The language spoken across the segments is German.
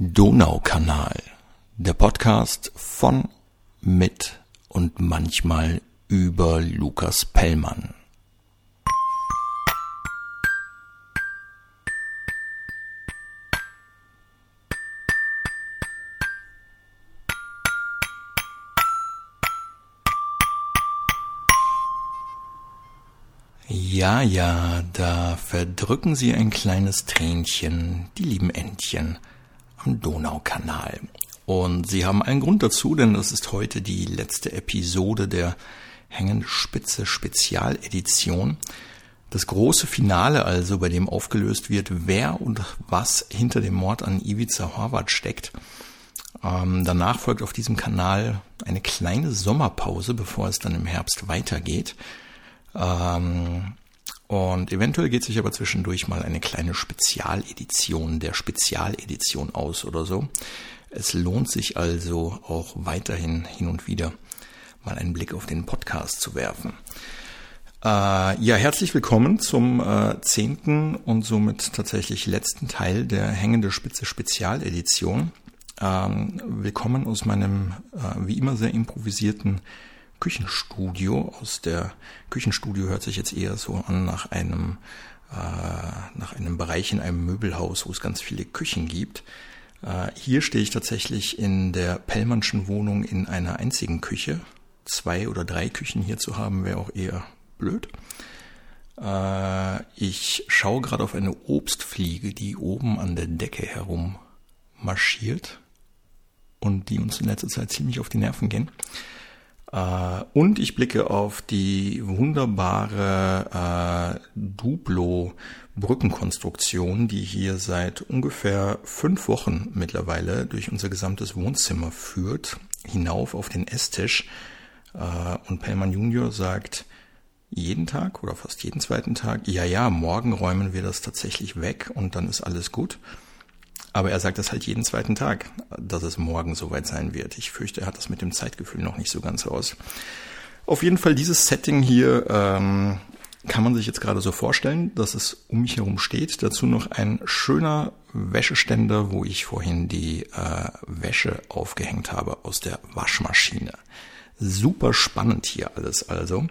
Donaukanal, der Podcast von, mit und manchmal über Lukas Pellmann. Ja, ja, da verdrücken sie ein kleines Tränchen, die lieben Entchen, am Donaukanal. Und sie haben einen Grund dazu, denn das ist heute die letzte Episode der Hängende Spitze Spezialedition. Das große Finale also, bei dem aufgelöst wird, wer und was hinter dem Mord an Ivica Horvath steckt. Ähm, danach folgt auf diesem Kanal eine kleine Sommerpause, bevor es dann im Herbst weitergeht. Ähm, und eventuell geht sich aber zwischendurch mal eine kleine Spezialedition der Spezialedition aus oder so. Es lohnt sich also auch weiterhin hin und wieder mal einen Blick auf den Podcast zu werfen. Äh, ja, herzlich willkommen zum äh, zehnten und somit tatsächlich letzten Teil der Hängende Spitze Spezialedition. Ähm, willkommen aus meinem äh, wie immer sehr improvisierten Küchenstudio. Aus der Küchenstudio hört sich jetzt eher so an nach einem äh, nach einem Bereich in einem Möbelhaus, wo es ganz viele Küchen gibt. Äh, hier stehe ich tatsächlich in der Pellmannschen Wohnung in einer einzigen Küche. Zwei oder drei Küchen hier zu haben, wäre auch eher blöd. Äh, ich schaue gerade auf eine Obstfliege, die oben an der Decke herum marschiert und die uns in letzter Zeit ziemlich auf die Nerven gehen. Äh, und ich blicke auf die wunderbare äh, Duplo-Brückenkonstruktion, die hier seit ungefähr fünf Wochen mittlerweile durch unser gesamtes Wohnzimmer führt, hinauf auf den Esstisch. Äh, und Pellmann Junior sagt jeden Tag oder fast jeden zweiten Tag, ja, ja, morgen räumen wir das tatsächlich weg und dann ist alles gut. Aber er sagt das halt jeden zweiten Tag, dass es morgen soweit sein wird. Ich fürchte, er hat das mit dem Zeitgefühl noch nicht so ganz raus. Auf jeden Fall dieses Setting hier ähm, kann man sich jetzt gerade so vorstellen, dass es um mich herum steht. Dazu noch ein schöner Wäscheständer, wo ich vorhin die äh, Wäsche aufgehängt habe aus der Waschmaschine. Super spannend hier alles also.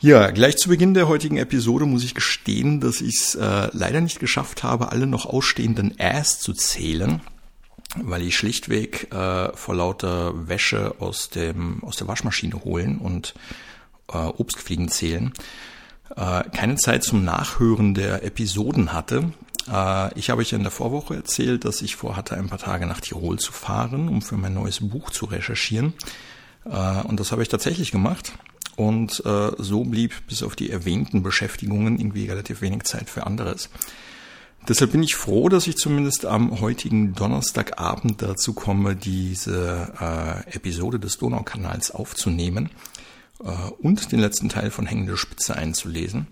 Ja, gleich zu Beginn der heutigen Episode muss ich gestehen, dass ich es äh, leider nicht geschafft habe, alle noch ausstehenden Ass zu zählen, weil ich schlichtweg äh, vor lauter Wäsche aus dem aus der Waschmaschine holen und äh, Obstfliegen zählen äh, keine Zeit zum Nachhören der Episoden hatte. Äh, ich habe euch in der Vorwoche erzählt, dass ich vorhatte, ein paar Tage nach Tirol zu fahren, um für mein neues Buch zu recherchieren. Äh, und das habe ich tatsächlich gemacht. Und äh, so blieb bis auf die erwähnten Beschäftigungen irgendwie relativ wenig Zeit für anderes. Deshalb bin ich froh, dass ich zumindest am heutigen Donnerstagabend dazu komme, diese äh, Episode des Donaukanals aufzunehmen äh, und den letzten Teil von Hängende Spitze einzulesen.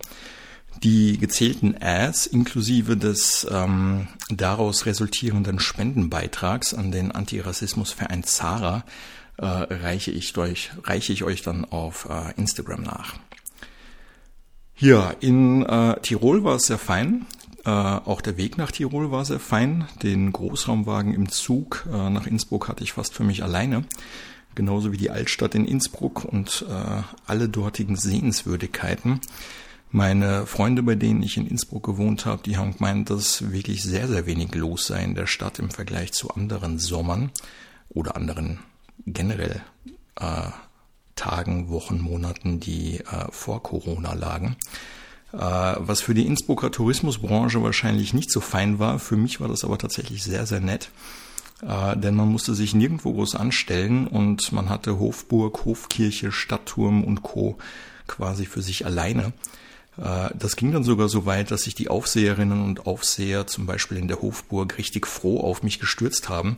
Die gezählten Ads inklusive des ähm, daraus resultierenden Spendenbeitrags an den Antirassismusverein Zara äh, reiche, ich euch, reiche ich euch dann auf äh, Instagram nach. Ja, in äh, Tirol war es sehr fein. Äh, auch der Weg nach Tirol war sehr fein. Den Großraumwagen im Zug äh, nach Innsbruck hatte ich fast für mich alleine. Genauso wie die Altstadt in Innsbruck und äh, alle dortigen Sehenswürdigkeiten. Meine Freunde, bei denen ich in Innsbruck gewohnt habe, die haben gemeint, dass wirklich sehr, sehr wenig los sei in der Stadt im Vergleich zu anderen Sommern oder anderen generell äh, Tagen, Wochen, Monaten, die äh, vor Corona lagen. Äh, was für die Innsbrucker Tourismusbranche wahrscheinlich nicht so fein war, für mich war das aber tatsächlich sehr, sehr nett. Äh, denn man musste sich nirgendwo groß anstellen und man hatte Hofburg, Hofkirche, Stadtturm und Co. quasi für sich alleine. Äh, das ging dann sogar so weit, dass sich die Aufseherinnen und Aufseher zum Beispiel in der Hofburg richtig froh auf mich gestürzt haben,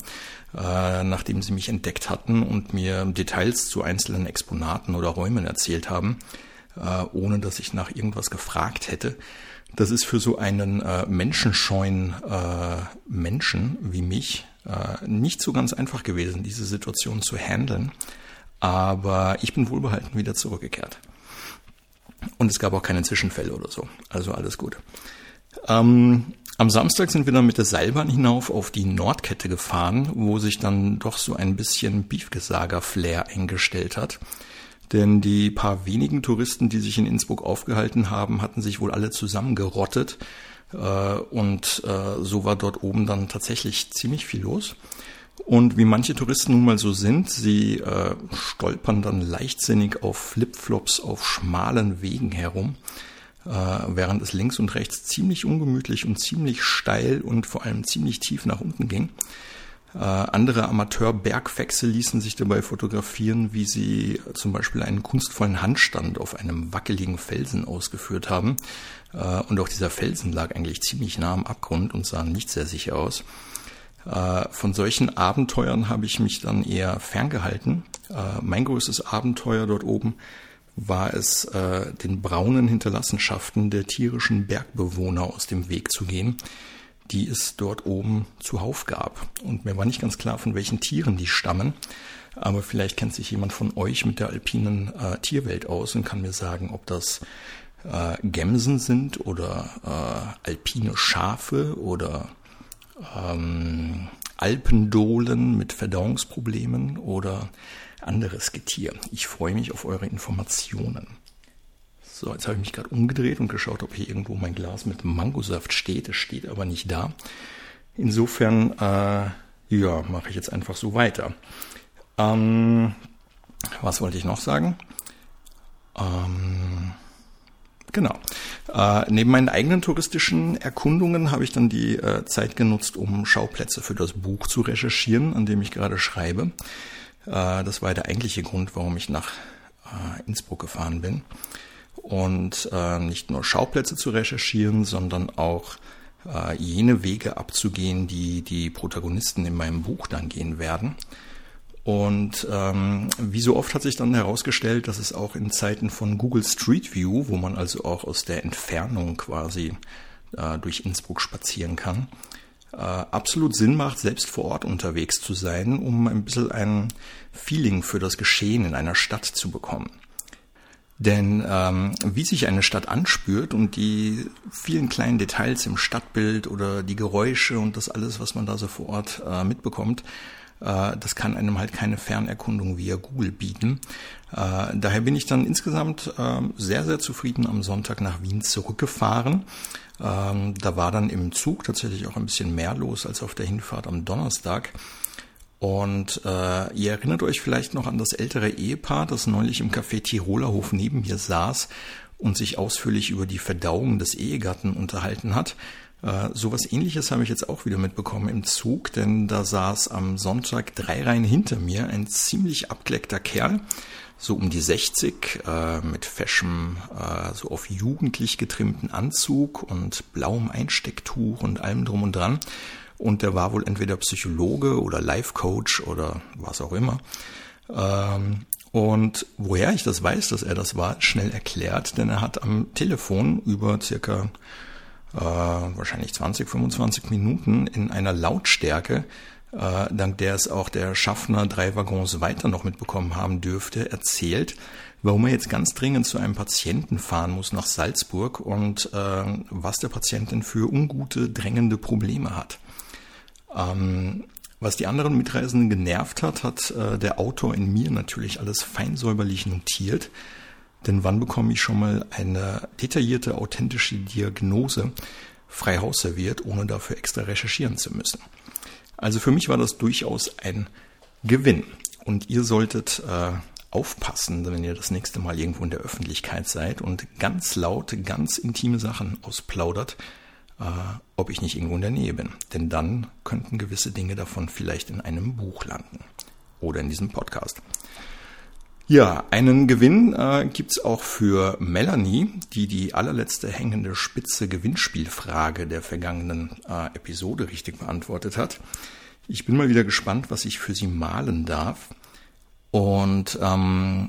äh, nachdem sie mich entdeckt hatten und mir Details zu einzelnen Exponaten oder Räumen erzählt haben, äh, ohne dass ich nach irgendwas gefragt hätte. Das ist für so einen menschenscheuen Menschen wie mich nicht so ganz einfach gewesen, diese Situation zu handeln. Aber ich bin wohlbehalten wieder zurückgekehrt. Und es gab auch keine Zwischenfälle oder so. Also alles gut. Ähm, Am Samstag sind wir dann mit der Seilbahn hinauf auf die Nordkette gefahren, wo sich dann doch so ein bisschen Beefgesager-Flair eingestellt hat. Denn die paar wenigen Touristen, die sich in Innsbruck aufgehalten haben, hatten sich wohl alle zusammengerottet. Äh, und äh, so war dort oben dann tatsächlich ziemlich viel los. Und wie manche Touristen nun mal so sind, sie äh, stolpern dann leichtsinnig auf Flipflops auf schmalen Wegen herum äh, während es links und rechts ziemlich ungemütlich und ziemlich steil und vor allem ziemlich tief nach unten ging. Äh, andere Amateur-Bergwechsel ließen sich dabei fotografieren, wie sie zum Beispiel einen kunstvollen Handstand auf einem wackeligen Felsen ausgeführt haben. Äh, und auch dieser Felsen lag eigentlich ziemlich nah am Abgrund und sah nicht sehr sicher aus. Äh, von solchen Abenteuern habe ich mich dann eher ferngehalten. Äh, mein größtes Abenteuer dort oben war es, äh, den braunen Hinterlassenschaften der tierischen Bergbewohner aus dem Weg zu gehen, die es dort oben zuhauf gab. Und mir war nicht ganz klar, von welchen Tieren die stammen, aber vielleicht kennt sich jemand von euch mit der alpinen äh, Tierwelt aus und kann mir sagen, ob das äh, Gämsen sind oder äh, alpine Schafe oder ähm, Alpendohlen mit Verdauungsproblemen oder anderes Getier. Ich freue mich auf eure Informationen. So, jetzt habe ich mich gerade umgedreht und geschaut, ob hier irgendwo mein Glas mit Mangosaft steht. Es steht aber nicht da. Insofern, äh, ja, mache ich jetzt einfach so weiter. Ähm, was wollte ich noch sagen? Ähm, genau. Äh, neben meinen eigenen touristischen Erkundungen habe ich dann die äh, Zeit genutzt, um Schauplätze für das Buch zu recherchieren, an dem ich gerade schreibe. Äh, das war der eigentliche Grund, warum ich nach äh, Innsbruck gefahren bin. Und äh, nicht nur Schauplätze zu recherchieren, sondern auch jene Wege abzugehen, die die Protagonisten in meinem Buch dann gehen werden. Und ähm, wie so oft hat sich dann herausgestellt, dass es auch in Zeiten von Google Street View, wo man also auch aus der Entfernung quasi äh, durch Innsbruck spazieren kann, äh, absolut Sinn macht, selbst vor Ort unterwegs zu sein, um ein bisschen ein Feeling für das Geschehen in einer Stadt zu bekommen. Denn ähm, wie sich eine Stadt anspürt und die vielen kleinen Details im Stadtbild oder die Geräusche und das alles, was man da so vor Ort äh, mitbekommt, das kann einem halt keine Fernerkundung via Google bieten. Äh, daher bin ich dann insgesamt äh, sehr, sehr zufrieden am Sonntag nach Wien zurückgefahren ähm, da war dann im Zug tatsächlich auch ein bisschen mehr los als auf der Hinfahrt am Donnerstag. Und äh, ihr erinnert euch vielleicht noch an das ältere Ehepaar, das neulich im Café Tirolerhof neben mir saß und sich ausführlich über die Verdauung des Ehegatten unterhalten hat. Äh, sowas ähnliches habe ich jetzt auch wieder mitbekommen im Zug, denn da saß am Sonntag drei Reihen hinter mir ein ziemlich abgeleckter Kerl, so um die 60, äh, mit feschem, äh, so auf jugendlich getrimmten Anzug und blauem Einstecktuch und allem drum und dran. Und der war wohl entweder Psychologe oder Life Coach oder was auch immer. Ähm, und woher ich das weiß, dass er das war, schnell erklärt, denn er hat am Telefon über circa äh, wahrscheinlich 20, 25 Minuten in einer Lautstärke äh, dank der es auch der Schaffner drei Waggons weiter noch mitbekommen haben dürfte, erzählt, warum er jetzt ganz dringend zu einem Patienten fahren muss nach Salzburg und äh, was der Patient denn für ungute, drängende Probleme hat. Ähm, was die anderen Mitreisenden genervt hat, hat äh, der Autor in mir natürlich alles feinsäuberlich notiert. Denn wann bekomme ich schon mal eine detaillierte, authentische Diagnose frei Haus serviert, ohne dafür extra recherchieren zu müssen? Also für mich war das durchaus ein Gewinn. Und ihr solltet äh, aufpassen, wenn ihr das nächste Mal irgendwo in der Öffentlichkeit seid und ganz laut, ganz intime Sachen ausplaudert, äh, ob ich nicht irgendwo in der Nähe bin. Denn dann könnten gewisse Dinge davon vielleicht in einem Buch landen oder in diesem Podcast. Ja, einen Gewinn äh, gibt's auch für Melanie, die die allerletzte hängende spitze Gewinnspielfrage der vergangenen äh, Episode richtig beantwortet hat. Ich bin mal wieder gespannt, was ich für sie malen darf. Und ähm,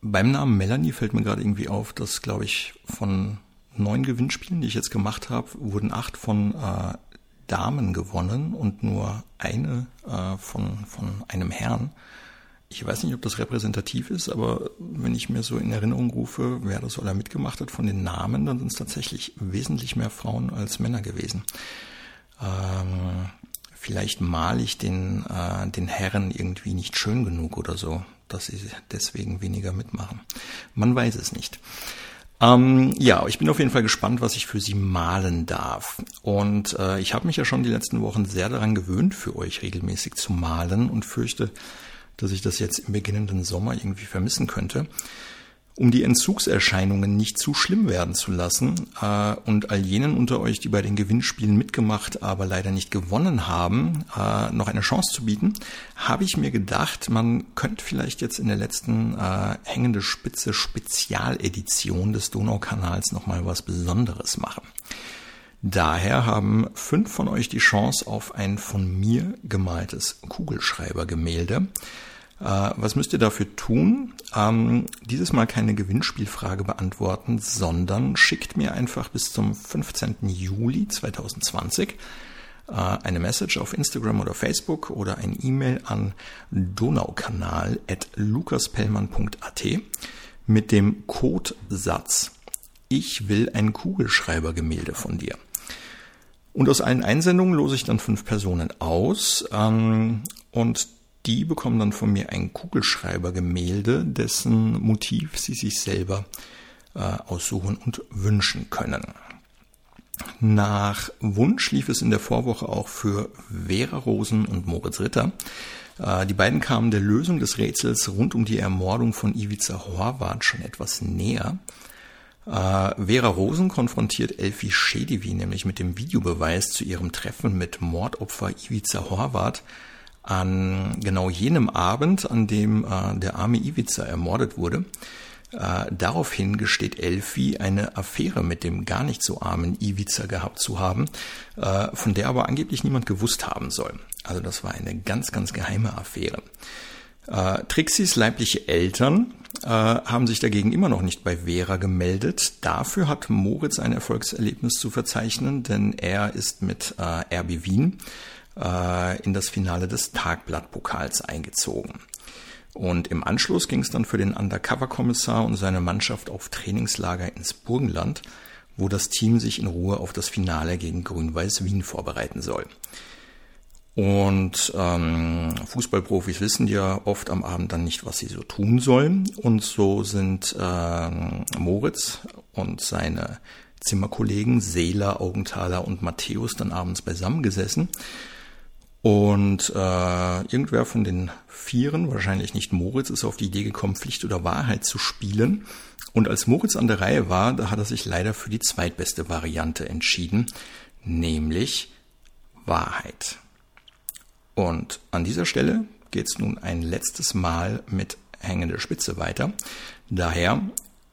beim Namen Melanie fällt mir gerade irgendwie auf, dass, glaube ich, von neun Gewinnspielen, die ich jetzt gemacht habe, wurden acht von äh, Damen gewonnen und nur eine äh, von, von einem Herrn. Ich weiß nicht, ob das repräsentativ ist, aber wenn ich mir so in Erinnerung rufe, wer das so alle mitgemacht hat von den Namen, dann sind es tatsächlich wesentlich mehr Frauen als Männer gewesen. Ähm, vielleicht male ich den, äh, den Herren irgendwie nicht schön genug oder so, dass sie deswegen weniger mitmachen. Man weiß es nicht. Ähm, ja, ich bin auf jeden Fall gespannt, was ich für Sie malen darf. Und äh, ich habe mich ja schon die letzten Wochen sehr daran gewöhnt, für euch regelmäßig zu malen und fürchte, dass ich das jetzt im beginnenden Sommer irgendwie vermissen könnte um die Entzugserscheinungen nicht zu schlimm werden zu lassen äh, und all jenen unter euch, die bei den Gewinnspielen mitgemacht, aber leider nicht gewonnen haben, äh, noch eine Chance zu bieten, habe ich mir gedacht, man könnte vielleicht jetzt in der letzten äh, hängende Spitze Spezialedition des Donaukanals nochmal was Besonderes machen. Daher haben fünf von euch die Chance auf ein von mir gemaltes Kugelschreibergemälde. Äh, was müsst ihr dafür tun? Ähm, dieses Mal keine Gewinnspielfrage beantworten, sondern schickt mir einfach bis zum 15. Juli 2020 äh, eine Message auf Instagram oder Facebook oder ein E-Mail an donaukanal.lukaspellmann.at mit dem Codesatz Ich will ein Kugelschreibergemälde von dir. Und aus allen Einsendungen lose ich dann fünf Personen aus ähm, und die bekommen dann von mir ein Kugelschreibergemälde, dessen Motiv sie sich selber äh, aussuchen und wünschen können. Nach Wunsch lief es in der Vorwoche auch für Vera Rosen und Moritz Ritter. Äh, die beiden kamen der Lösung des Rätsels rund um die Ermordung von Ivica Horvath schon etwas näher. Äh, Vera Rosen konfrontiert Elfi Schedivi nämlich mit dem Videobeweis zu ihrem Treffen mit Mordopfer Ivica Horvath an genau jenem Abend, an dem äh, der arme Ivica ermordet wurde. Äh, daraufhin gesteht Elfi, eine Affäre mit dem gar nicht so armen Ivica gehabt zu haben, äh, von der aber angeblich niemand gewusst haben soll. Also das war eine ganz, ganz geheime Affäre. Äh, Trixis leibliche Eltern äh, haben sich dagegen immer noch nicht bei Vera gemeldet. Dafür hat Moritz ein Erfolgserlebnis zu verzeichnen, denn er ist mit äh, RB Wien äh, in das Finale des Tagblattpokals eingezogen. Und im Anschluss ging es dann für den Undercover-Kommissar und seine Mannschaft auf Trainingslager ins Burgenland, wo das Team sich in Ruhe auf das Finale gegen Grün-Weiß Wien vorbereiten soll. Und ähm, Fußballprofis wissen ja oft am Abend dann nicht, was sie so tun sollen. Und so sind äh, Moritz und seine Zimmerkollegen Seeler, Augenthaler und Matthäus dann abends beisammengesessen und äh, irgendwer von den Vieren, wahrscheinlich nicht Moritz, ist auf die Idee gekommen, Pflicht oder Wahrheit zu spielen. Und als Moritz an der Reihe war, da hat er sich leider für die zweitbeste Variante entschieden, nämlich Wahrheit. Und an dieser Stelle geht's nun ein letztes Mal mit hängender Spitze weiter. Daher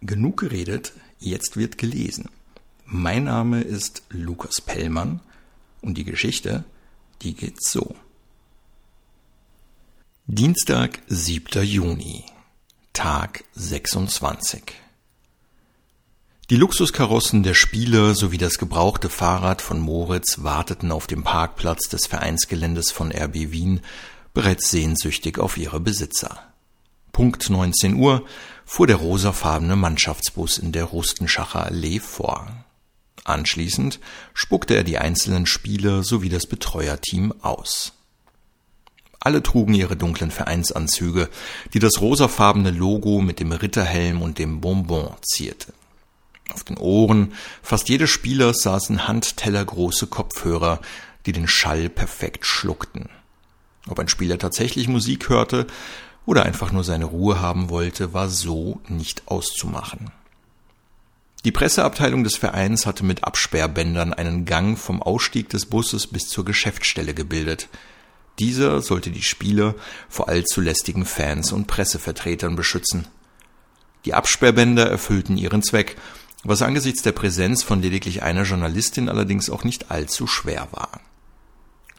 genug geredet, jetzt wird gelesen. Mein Name ist Lukas Pellmann und die Geschichte die geht so. Dienstag, 7. Juni, Tag 26. Die Luxuskarossen der Spieler sowie das gebrauchte Fahrrad von Moritz warteten auf dem Parkplatz des Vereinsgeländes von RB Wien bereits sehnsüchtig auf ihre Besitzer. Punkt 19 Uhr fuhr der rosafarbene Mannschaftsbus in der Rustenschacher Allee vor. Anschließend spuckte er die einzelnen Spieler sowie das Betreuerteam aus. Alle trugen ihre dunklen Vereinsanzüge, die das rosafarbene Logo mit dem Ritterhelm und dem Bonbon zierte. Auf den Ohren fast jedes Spielers saßen handtellergroße Kopfhörer, die den Schall perfekt schluckten. Ob ein Spieler tatsächlich Musik hörte oder einfach nur seine Ruhe haben wollte, war so nicht auszumachen. Die Presseabteilung des Vereins hatte mit Absperrbändern einen Gang vom Ausstieg des Busses bis zur Geschäftsstelle gebildet. Dieser sollte die Spieler vor allzu lästigen Fans und Pressevertretern beschützen. Die Absperrbänder erfüllten ihren Zweck, was angesichts der Präsenz von lediglich einer Journalistin allerdings auch nicht allzu schwer war.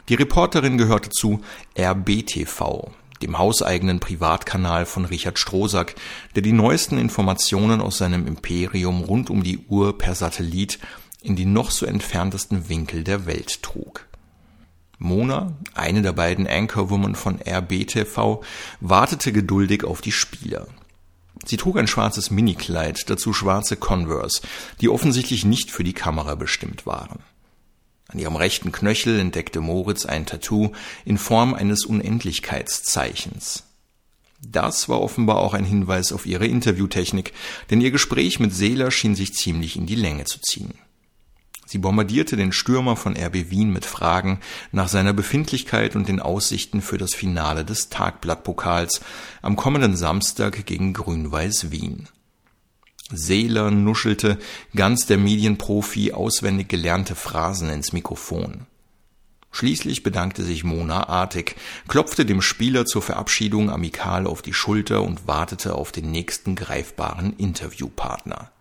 Die Reporterin gehörte zu RBTV, dem hauseigenen Privatkanal von Richard Strohsack, der die neuesten Informationen aus seinem Imperium rund um die Uhr per Satellit in die noch so entferntesten Winkel der Welt trug. Mona, eine der beiden Anchorwomen von RBTV, wartete geduldig auf die Spieler. Sie trug ein schwarzes Minikleid, dazu schwarze Converse, die offensichtlich nicht für die Kamera bestimmt waren. An ihrem rechten Knöchel entdeckte Moritz ein Tattoo in Form eines Unendlichkeitszeichens. Das war offenbar auch ein Hinweis auf ihre Interviewtechnik, denn ihr Gespräch mit Seeler schien sich ziemlich in die Länge zu ziehen. Sie bombardierte den Stürmer von RB Wien mit Fragen nach seiner Befindlichkeit und den Aussichten für das Finale des Tagblattpokals am kommenden Samstag gegen Grün-Weiß Wien. Seeler nuschelte ganz der Medienprofi auswendig gelernte Phrasen ins Mikrofon. Schließlich bedankte sich Mona artig, klopfte dem Spieler zur Verabschiedung amikal auf die Schulter und wartete auf den nächsten greifbaren Interviewpartner.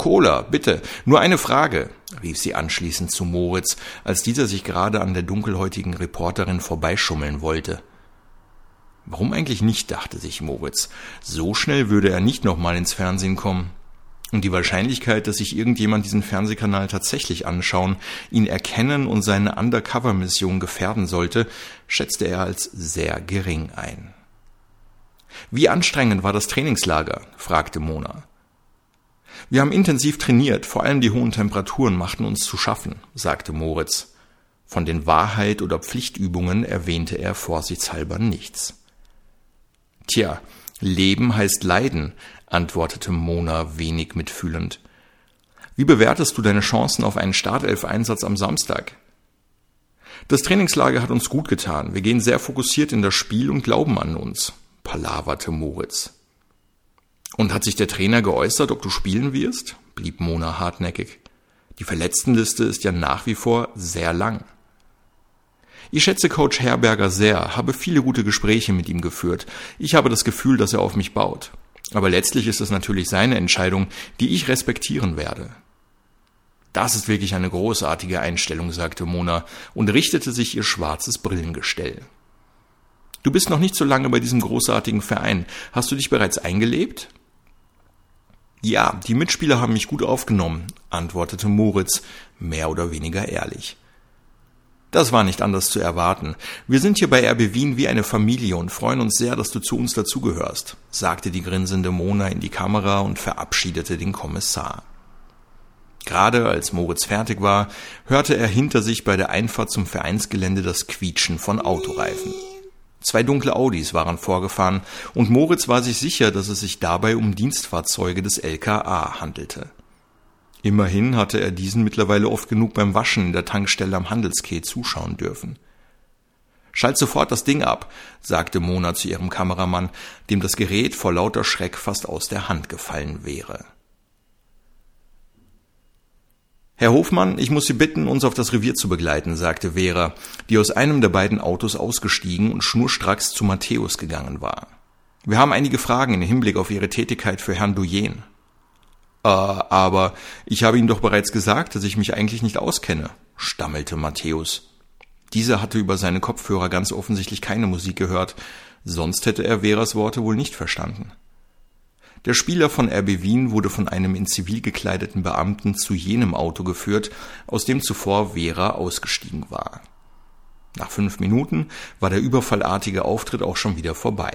Cola, bitte, nur eine Frage, rief sie anschließend zu Moritz, als dieser sich gerade an der dunkelhäutigen Reporterin vorbeischummeln wollte. Warum eigentlich nicht, dachte sich Moritz. So schnell würde er nicht nochmal ins Fernsehen kommen. Und die Wahrscheinlichkeit, dass sich irgendjemand diesen Fernsehkanal tatsächlich anschauen, ihn erkennen und seine Undercover-Mission gefährden sollte, schätzte er als sehr gering ein. Wie anstrengend war das Trainingslager? fragte Mona. Wir haben intensiv trainiert, vor allem die hohen Temperaturen machten uns zu schaffen, sagte Moritz. Von den Wahrheit oder Pflichtübungen erwähnte er vorsichtshalber nichts. Tja, Leben heißt Leiden, antwortete Mona wenig mitfühlend. Wie bewertest du deine Chancen auf einen Startelf-Einsatz am Samstag? Das Trainingslager hat uns gut getan. Wir gehen sehr fokussiert in das Spiel und glauben an uns, palaverte Moritz. Und hat sich der Trainer geäußert, ob du spielen wirst? blieb Mona hartnäckig. Die Verletztenliste ist ja nach wie vor sehr lang. Ich schätze Coach Herberger sehr, habe viele gute Gespräche mit ihm geführt. Ich habe das Gefühl, dass er auf mich baut. Aber letztlich ist es natürlich seine Entscheidung, die ich respektieren werde. Das ist wirklich eine großartige Einstellung, sagte Mona und richtete sich ihr schwarzes Brillengestell. Du bist noch nicht so lange bei diesem großartigen Verein. Hast du dich bereits eingelebt? Ja, die Mitspieler haben mich gut aufgenommen, antwortete Moritz, mehr oder weniger ehrlich. Das war nicht anders zu erwarten. Wir sind hier bei RB Wien wie eine Familie und freuen uns sehr, dass du zu uns dazugehörst, sagte die grinsende Mona in die Kamera und verabschiedete den Kommissar. Gerade als Moritz fertig war, hörte er hinter sich bei der Einfahrt zum Vereinsgelände das Quietschen von Autoreifen. Zwei dunkle Audis waren vorgefahren, und Moritz war sich sicher, dass es sich dabei um Dienstfahrzeuge des LKA handelte. Immerhin hatte er diesen mittlerweile oft genug beim Waschen in der Tankstelle am Handelskeh zuschauen dürfen. Schalt sofort das Ding ab, sagte Mona zu ihrem Kameramann, dem das Gerät vor lauter Schreck fast aus der Hand gefallen wäre. Herr Hofmann, ich muss Sie bitten, uns auf das Revier zu begleiten, sagte Vera, die aus einem der beiden Autos ausgestiegen und schnurstracks zu Matthäus gegangen war. Wir haben einige Fragen im Hinblick auf Ihre Tätigkeit für Herrn Duyen. Äh, aber ich habe Ihnen doch bereits gesagt, dass ich mich eigentlich nicht auskenne, stammelte Matthäus. Dieser hatte über seine Kopfhörer ganz offensichtlich keine Musik gehört, sonst hätte er Veras Worte wohl nicht verstanden. Der Spieler von RB Wien wurde von einem in Zivil gekleideten Beamten zu jenem Auto geführt, aus dem zuvor Vera ausgestiegen war. Nach fünf Minuten war der überfallartige Auftritt auch schon wieder vorbei.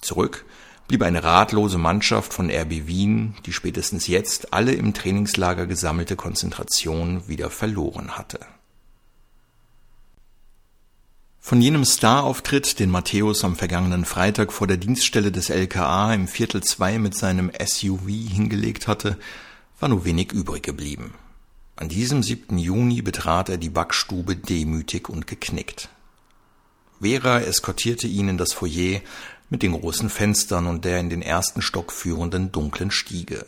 Zurück blieb eine ratlose Mannschaft von RB Wien, die spätestens jetzt alle im Trainingslager gesammelte Konzentration wieder verloren hatte. Von jenem Star-Auftritt, den Matthäus am vergangenen Freitag vor der Dienststelle des LKA im Viertel zwei mit seinem SUV hingelegt hatte, war nur wenig übrig geblieben. An diesem 7. Juni betrat er die Backstube demütig und geknickt. Vera eskortierte ihn in das Foyer mit den großen Fenstern und der in den ersten Stock führenden dunklen Stiege.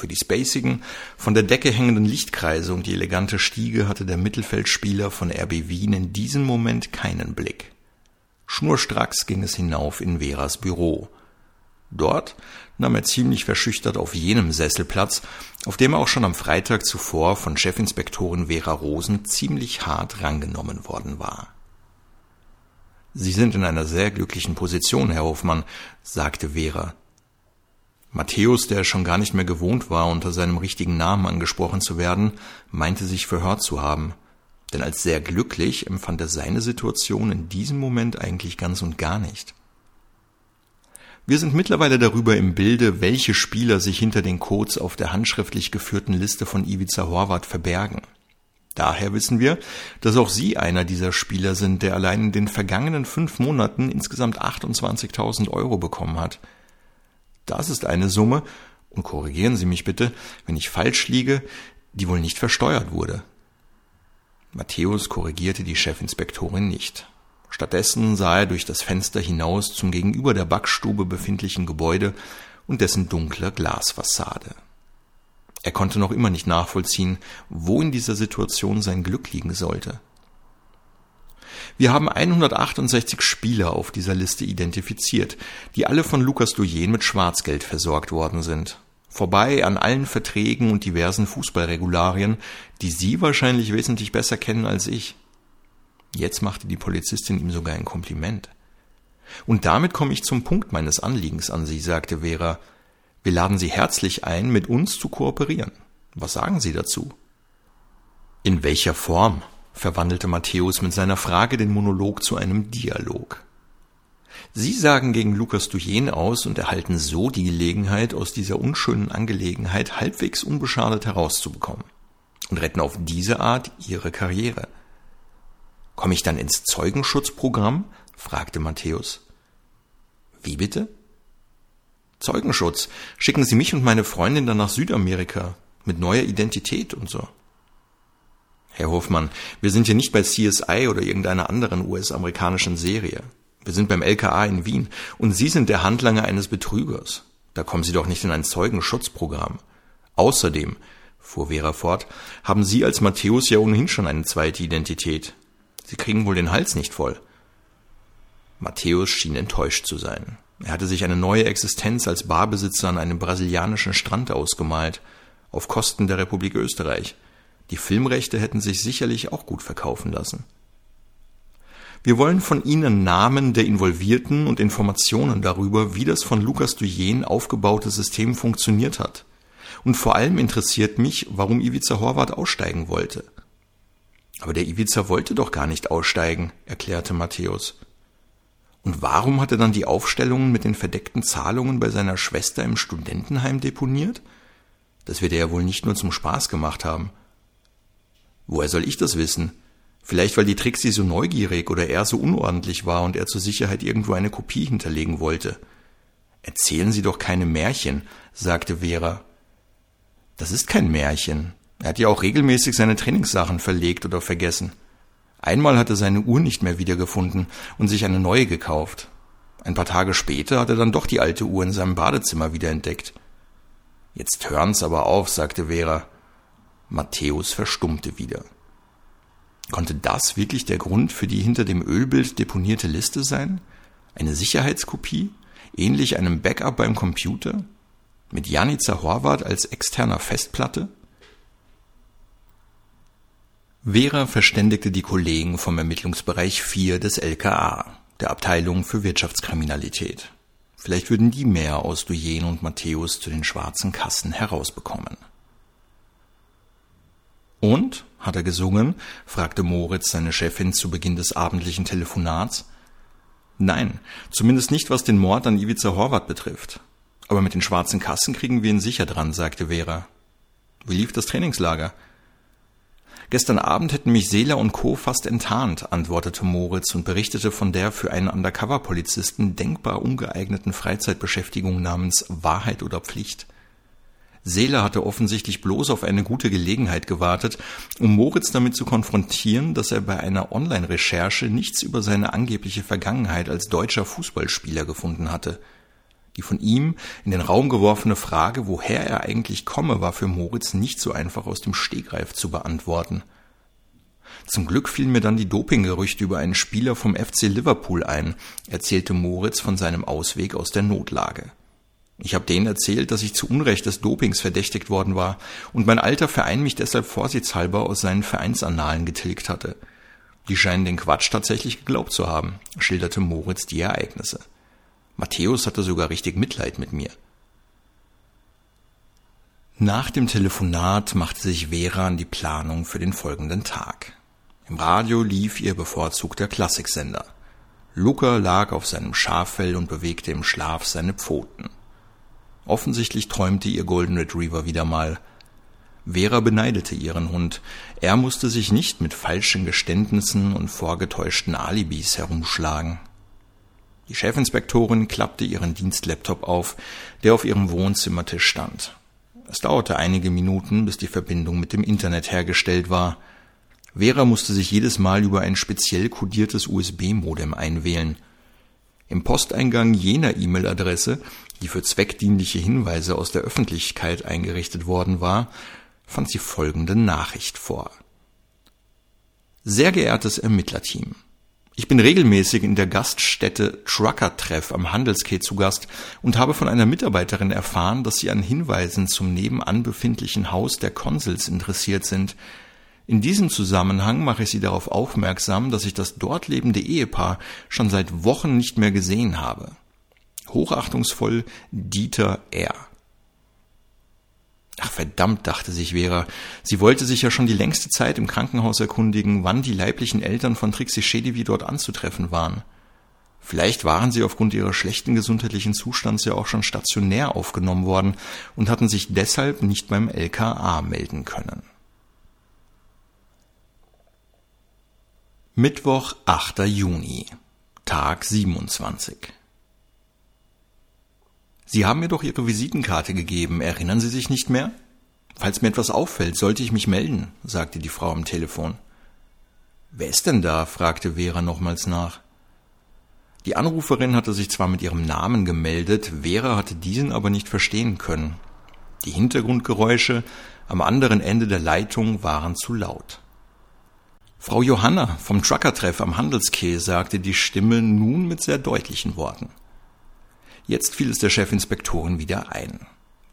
Für die spacigen, von der Decke hängenden Lichtkreise und die elegante Stiege hatte der Mittelfeldspieler von RB Wien in diesem Moment keinen Blick. Schnurstracks ging es hinauf in Veras Büro. Dort nahm er ziemlich verschüchtert auf jenem Sessel Platz, auf dem er auch schon am Freitag zuvor von Chefinspektorin Vera Rosen ziemlich hart rangenommen worden war. Sie sind in einer sehr glücklichen Position, Herr Hofmann, sagte Vera. Matthäus, der schon gar nicht mehr gewohnt war, unter seinem richtigen Namen angesprochen zu werden, meinte sich verhört zu haben. Denn als sehr glücklich empfand er seine Situation in diesem Moment eigentlich ganz und gar nicht. Wir sind mittlerweile darüber im Bilde, welche Spieler sich hinter den Codes auf der handschriftlich geführten Liste von Ivica Horvath verbergen. Daher wissen wir, dass auch Sie einer dieser Spieler sind, der allein in den vergangenen fünf Monaten insgesamt 28.000 Euro bekommen hat. Das ist eine Summe, und korrigieren Sie mich bitte, wenn ich falsch liege, die wohl nicht versteuert wurde. Matthäus korrigierte die Chefinspektorin nicht. Stattdessen sah er durch das Fenster hinaus zum gegenüber der Backstube befindlichen Gebäude und dessen dunkler Glasfassade. Er konnte noch immer nicht nachvollziehen, wo in dieser Situation sein Glück liegen sollte. Wir haben 168 Spieler auf dieser Liste identifiziert, die alle von Lukas Duyen mit Schwarzgeld versorgt worden sind. Vorbei an allen Verträgen und diversen Fußballregularien, die Sie wahrscheinlich wesentlich besser kennen als ich. Jetzt machte die Polizistin ihm sogar ein Kompliment. Und damit komme ich zum Punkt meines Anliegens an Sie, sagte Vera. Wir laden Sie herzlich ein, mit uns zu kooperieren. Was sagen Sie dazu? In welcher Form? Verwandelte Matthäus mit seiner Frage den Monolog zu einem Dialog. Sie sagen gegen Lukas Duyen aus und erhalten so die Gelegenheit, aus dieser unschönen Angelegenheit halbwegs unbeschadet herauszubekommen und retten auf diese Art ihre Karriere. Komme ich dann ins Zeugenschutzprogramm? fragte Matthäus. Wie bitte? Zeugenschutz. Schicken Sie mich und meine Freundin dann nach Südamerika mit neuer Identität und so. Herr Hofmann, wir sind hier nicht bei CSI oder irgendeiner anderen US-amerikanischen Serie. Wir sind beim LKA in Wien und Sie sind der Handlanger eines Betrügers. Da kommen Sie doch nicht in ein Zeugenschutzprogramm. Außerdem, fuhr Vera fort, haben Sie als Matthäus ja ohnehin schon eine zweite Identität. Sie kriegen wohl den Hals nicht voll. Matthäus schien enttäuscht zu sein. Er hatte sich eine neue Existenz als Barbesitzer an einem brasilianischen Strand ausgemalt, auf Kosten der Republik Österreich. Die Filmrechte hätten sich sicherlich auch gut verkaufen lassen. Wir wollen von Ihnen Namen der Involvierten und Informationen darüber, wie das von Lukas Duyen aufgebaute System funktioniert hat. Und vor allem interessiert mich, warum Ivica Horvath aussteigen wollte. Aber der Ivica wollte doch gar nicht aussteigen, erklärte Matthäus. Und warum hat er dann die Aufstellungen mit den verdeckten Zahlungen bei seiner Schwester im Studentenheim deponiert? Das wird er ja wohl nicht nur zum Spaß gemacht haben. Woher soll ich das wissen? Vielleicht weil die Trixie so neugierig oder er so unordentlich war und er zur Sicherheit irgendwo eine Kopie hinterlegen wollte. Erzählen Sie doch keine Märchen, sagte Vera. Das ist kein Märchen, er hat ja auch regelmäßig seine Trainingssachen verlegt oder vergessen. Einmal hat er seine Uhr nicht mehr wiedergefunden und sich eine neue gekauft. Ein paar Tage später hat er dann doch die alte Uhr in seinem Badezimmer wiederentdeckt. Jetzt hören's aber auf, sagte Vera. Matthäus verstummte wieder. Konnte das wirklich der Grund für die hinter dem Ölbild deponierte Liste sein? Eine Sicherheitskopie? Ähnlich einem Backup beim Computer? Mit Janica Horvath als externer Festplatte? Vera verständigte die Kollegen vom Ermittlungsbereich 4 des LKA, der Abteilung für Wirtschaftskriminalität. Vielleicht würden die mehr aus Duyen und Matthäus zu den schwarzen Kassen herausbekommen. Und? Hat er gesungen? fragte Moritz seine Chefin zu Beginn des abendlichen Telefonats. Nein, zumindest nicht was den Mord an Ivica Horvath betrifft. Aber mit den schwarzen Kassen kriegen wir ihn sicher dran, sagte Vera. Wie lief das Trainingslager? Gestern Abend hätten mich Seeler und Co. fast enttarnt, antwortete Moritz und berichtete von der für einen Undercover-Polizisten denkbar ungeeigneten Freizeitbeschäftigung namens Wahrheit oder Pflicht. Seeler hatte offensichtlich bloß auf eine gute Gelegenheit gewartet, um Moritz damit zu konfrontieren, dass er bei einer Online-Recherche nichts über seine angebliche Vergangenheit als deutscher Fußballspieler gefunden hatte. Die von ihm in den Raum geworfene Frage, woher er eigentlich komme, war für Moritz nicht so einfach aus dem Stegreif zu beantworten. Zum Glück fielen mir dann die Dopinggerüchte über einen Spieler vom FC Liverpool ein, erzählte Moritz von seinem Ausweg aus der Notlage. Ich habe denen erzählt, dass ich zu Unrecht des Dopings verdächtigt worden war und mein alter Verein mich deshalb vorsichtshalber aus seinen Vereinsannalen getilgt hatte. Die scheinen den Quatsch tatsächlich geglaubt zu haben, schilderte Moritz die Ereignisse. Matthäus hatte sogar richtig Mitleid mit mir. Nach dem Telefonat machte sich Vera an die Planung für den folgenden Tag. Im Radio lief ihr bevorzugter Klassiksender. Luca lag auf seinem Schaffell und bewegte im Schlaf seine Pfoten. Offensichtlich träumte ihr Golden Retriever wieder mal. Vera beneidete ihren Hund. Er musste sich nicht mit falschen Geständnissen und vorgetäuschten Alibis herumschlagen. Die Chefinspektorin klappte ihren Dienstlaptop auf, der auf ihrem Wohnzimmertisch stand. Es dauerte einige Minuten, bis die Verbindung mit dem Internet hergestellt war. Vera musste sich jedes Mal über ein speziell kodiertes USB-Modem einwählen. Im Posteingang jener E-Mail-Adresse, die für zweckdienliche Hinweise aus der Öffentlichkeit eingerichtet worden war, fand sie folgende Nachricht vor. Sehr geehrtes Ermittlerteam. Ich bin regelmäßig in der Gaststätte Trucker Treff am Handelsquai zu Gast und habe von einer Mitarbeiterin erfahren, dass Sie an Hinweisen zum nebenan befindlichen Haus der Konsuls interessiert sind. In diesem Zusammenhang mache ich Sie darauf aufmerksam, dass ich das dort lebende Ehepaar schon seit Wochen nicht mehr gesehen habe. Hochachtungsvoll Dieter R. Ach verdammt, dachte sich Vera. Sie wollte sich ja schon die längste Zeit im Krankenhaus erkundigen, wann die leiblichen Eltern von Trixie Schedivi dort anzutreffen waren. Vielleicht waren sie aufgrund ihres schlechten gesundheitlichen Zustands ja auch schon stationär aufgenommen worden und hatten sich deshalb nicht beim LKA melden können. Mittwoch, 8. Juni, Tag 27. Sie haben mir doch Ihre Visitenkarte gegeben, erinnern Sie sich nicht mehr? Falls mir etwas auffällt, sollte ich mich melden, sagte die Frau am Telefon. Wer ist denn da? fragte Vera nochmals nach. Die Anruferin hatte sich zwar mit ihrem Namen gemeldet, Vera hatte diesen aber nicht verstehen können. Die Hintergrundgeräusche am anderen Ende der Leitung waren zu laut. Frau Johanna vom Truckertreff am Handelsquai sagte die Stimme nun mit sehr deutlichen Worten. Jetzt fiel es der Chefinspektorin wieder ein.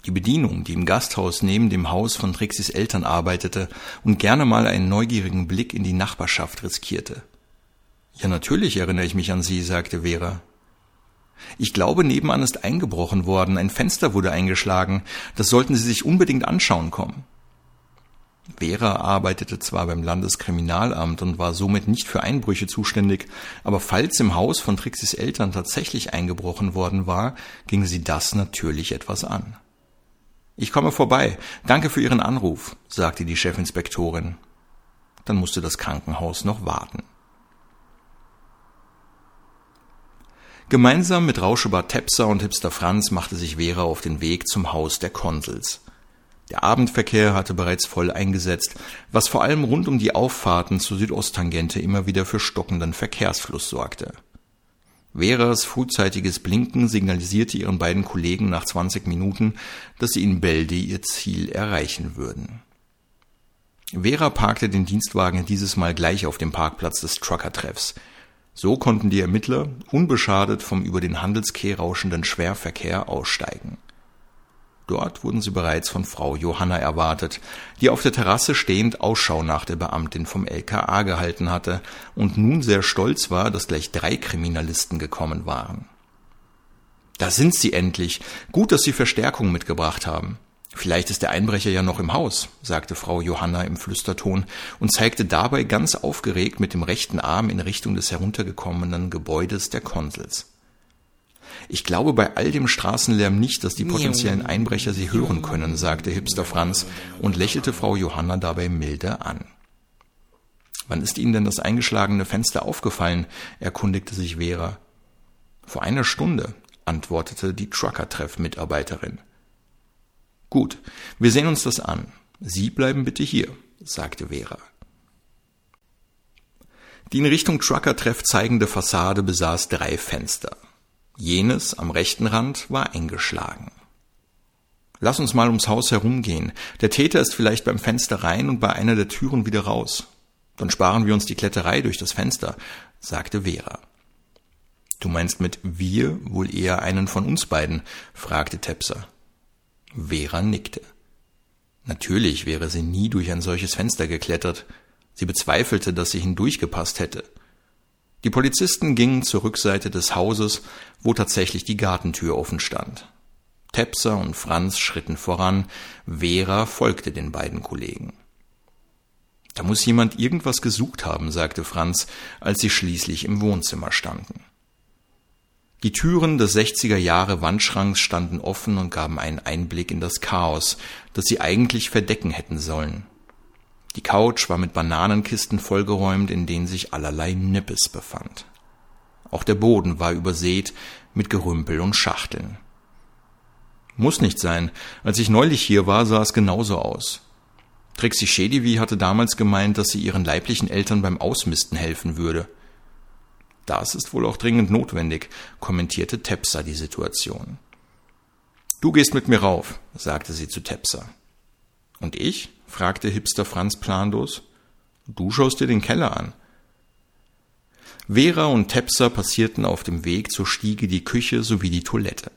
Die Bedienung, die im Gasthaus neben dem Haus von Trixis Eltern arbeitete und gerne mal einen neugierigen Blick in die Nachbarschaft riskierte. Ja, natürlich erinnere ich mich an Sie, sagte Vera. Ich glaube, nebenan ist eingebrochen worden, ein Fenster wurde eingeschlagen, das sollten Sie sich unbedingt anschauen kommen. Vera arbeitete zwar beim Landeskriminalamt und war somit nicht für Einbrüche zuständig, aber falls im Haus von Trixis Eltern tatsächlich eingebrochen worden war, ging sie das natürlich etwas an. Ich komme vorbei. Danke für Ihren Anruf, sagte die Chefinspektorin. Dann musste das Krankenhaus noch warten. Gemeinsam mit Rauschebar Tepser und Hipster Franz machte sich Vera auf den Weg zum Haus der Konsuls. Der Abendverkehr hatte bereits voll eingesetzt, was vor allem rund um die Auffahrten zur Südosttangente immer wieder für stockenden Verkehrsfluss sorgte. Veras frühzeitiges Blinken signalisierte ihren beiden Kollegen nach 20 Minuten, dass sie in Bälde ihr Ziel erreichen würden. Vera parkte den Dienstwagen dieses Mal gleich auf dem Parkplatz des Trucker-Treffs. So konnten die Ermittler unbeschadet vom über den Handelsquai rauschenden Schwerverkehr aussteigen. Dort wurden sie bereits von Frau Johanna erwartet, die auf der Terrasse stehend Ausschau nach der Beamtin vom LKA gehalten hatte und nun sehr stolz war, dass gleich drei Kriminalisten gekommen waren. Da sind sie endlich. Gut, dass Sie Verstärkung mitgebracht haben. Vielleicht ist der Einbrecher ja noch im Haus, sagte Frau Johanna im Flüsterton und zeigte dabei ganz aufgeregt mit dem rechten Arm in Richtung des heruntergekommenen Gebäudes der Konsuls. Ich glaube bei all dem Straßenlärm nicht, dass die potenziellen Einbrecher sie hören können, sagte Hipster Franz und lächelte Frau Johanna dabei milde an. Wann ist Ihnen denn das eingeschlagene Fenster aufgefallen? erkundigte sich Vera. Vor einer Stunde, antwortete die Trucker-Treff-Mitarbeiterin. Gut, wir sehen uns das an. Sie bleiben bitte hier, sagte Vera. Die in Richtung Trucker-Treff zeigende Fassade besaß drei Fenster. Jenes am rechten Rand war eingeschlagen. Lass uns mal ums Haus herumgehen. Der Täter ist vielleicht beim Fenster rein und bei einer der Türen wieder raus. Dann sparen wir uns die Kletterei durch das Fenster, sagte Vera. Du meinst mit wir wohl eher einen von uns beiden? fragte Tepser. Vera nickte. Natürlich wäre sie nie durch ein solches Fenster geklettert. Sie bezweifelte, dass sie hindurchgepasst hätte. Die Polizisten gingen zur Rückseite des Hauses, wo tatsächlich die Gartentür offen stand. Tepser und Franz schritten voran, Vera folgte den beiden Kollegen. Da muss jemand irgendwas gesucht haben, sagte Franz, als sie schließlich im Wohnzimmer standen. Die Türen des 60er Jahre Wandschranks standen offen und gaben einen Einblick in das Chaos, das sie eigentlich verdecken hätten sollen. Die Couch war mit Bananenkisten vollgeräumt, in denen sich allerlei Nippes befand. Auch der Boden war übersät mit Gerümpel und Schachteln. Muss nicht sein. Als ich neulich hier war, sah es genauso aus. Trixie Shedivi hatte damals gemeint, dass sie ihren leiblichen Eltern beim Ausmisten helfen würde. Das ist wohl auch dringend notwendig, kommentierte Tepsa die Situation. Du gehst mit mir rauf, sagte sie zu Tepsa. Und ich? Fragte Hipster Franz planlos. Du schaust dir den Keller an. Vera und Tepsa passierten auf dem Weg zur Stiege die Küche sowie die Toilette.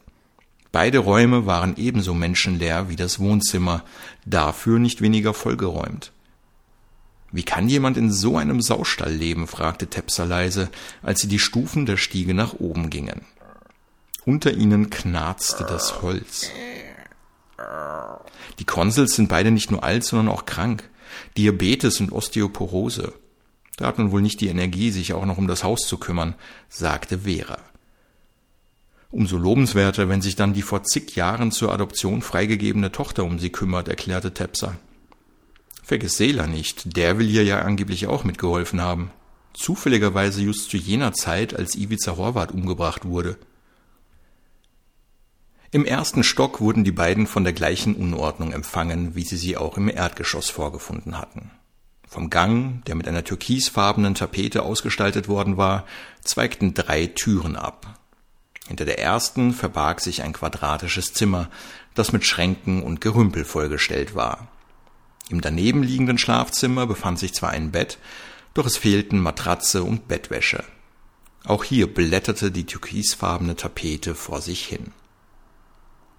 Beide Räume waren ebenso menschenleer wie das Wohnzimmer, dafür nicht weniger vollgeräumt. Wie kann jemand in so einem Saustall leben? fragte Tepsa leise, als sie die Stufen der Stiege nach oben gingen. Unter ihnen knarzte das Holz. Die Konsels sind beide nicht nur alt, sondern auch krank. Diabetes und Osteoporose. Da hat man wohl nicht die Energie, sich auch noch um das Haus zu kümmern, sagte Vera. Umso lobenswerter, wenn sich dann die vor zig Jahren zur Adoption freigegebene Tochter um sie kümmert, erklärte Tepsa. Vergiss Seela nicht, der will ihr ja angeblich auch mitgeholfen haben. Zufälligerweise just zu jener Zeit, als Ivica Horvath umgebracht wurde. Im ersten Stock wurden die beiden von der gleichen Unordnung empfangen, wie sie sie auch im Erdgeschoss vorgefunden hatten. Vom Gang, der mit einer türkisfarbenen Tapete ausgestaltet worden war, zweigten drei Türen ab, hinter der ersten verbarg sich ein quadratisches Zimmer, das mit Schränken und Gerümpel vollgestellt war. Im daneben liegenden Schlafzimmer befand sich zwar ein Bett, doch es fehlten Matratze und Bettwäsche. Auch hier blätterte die türkisfarbene Tapete vor sich hin.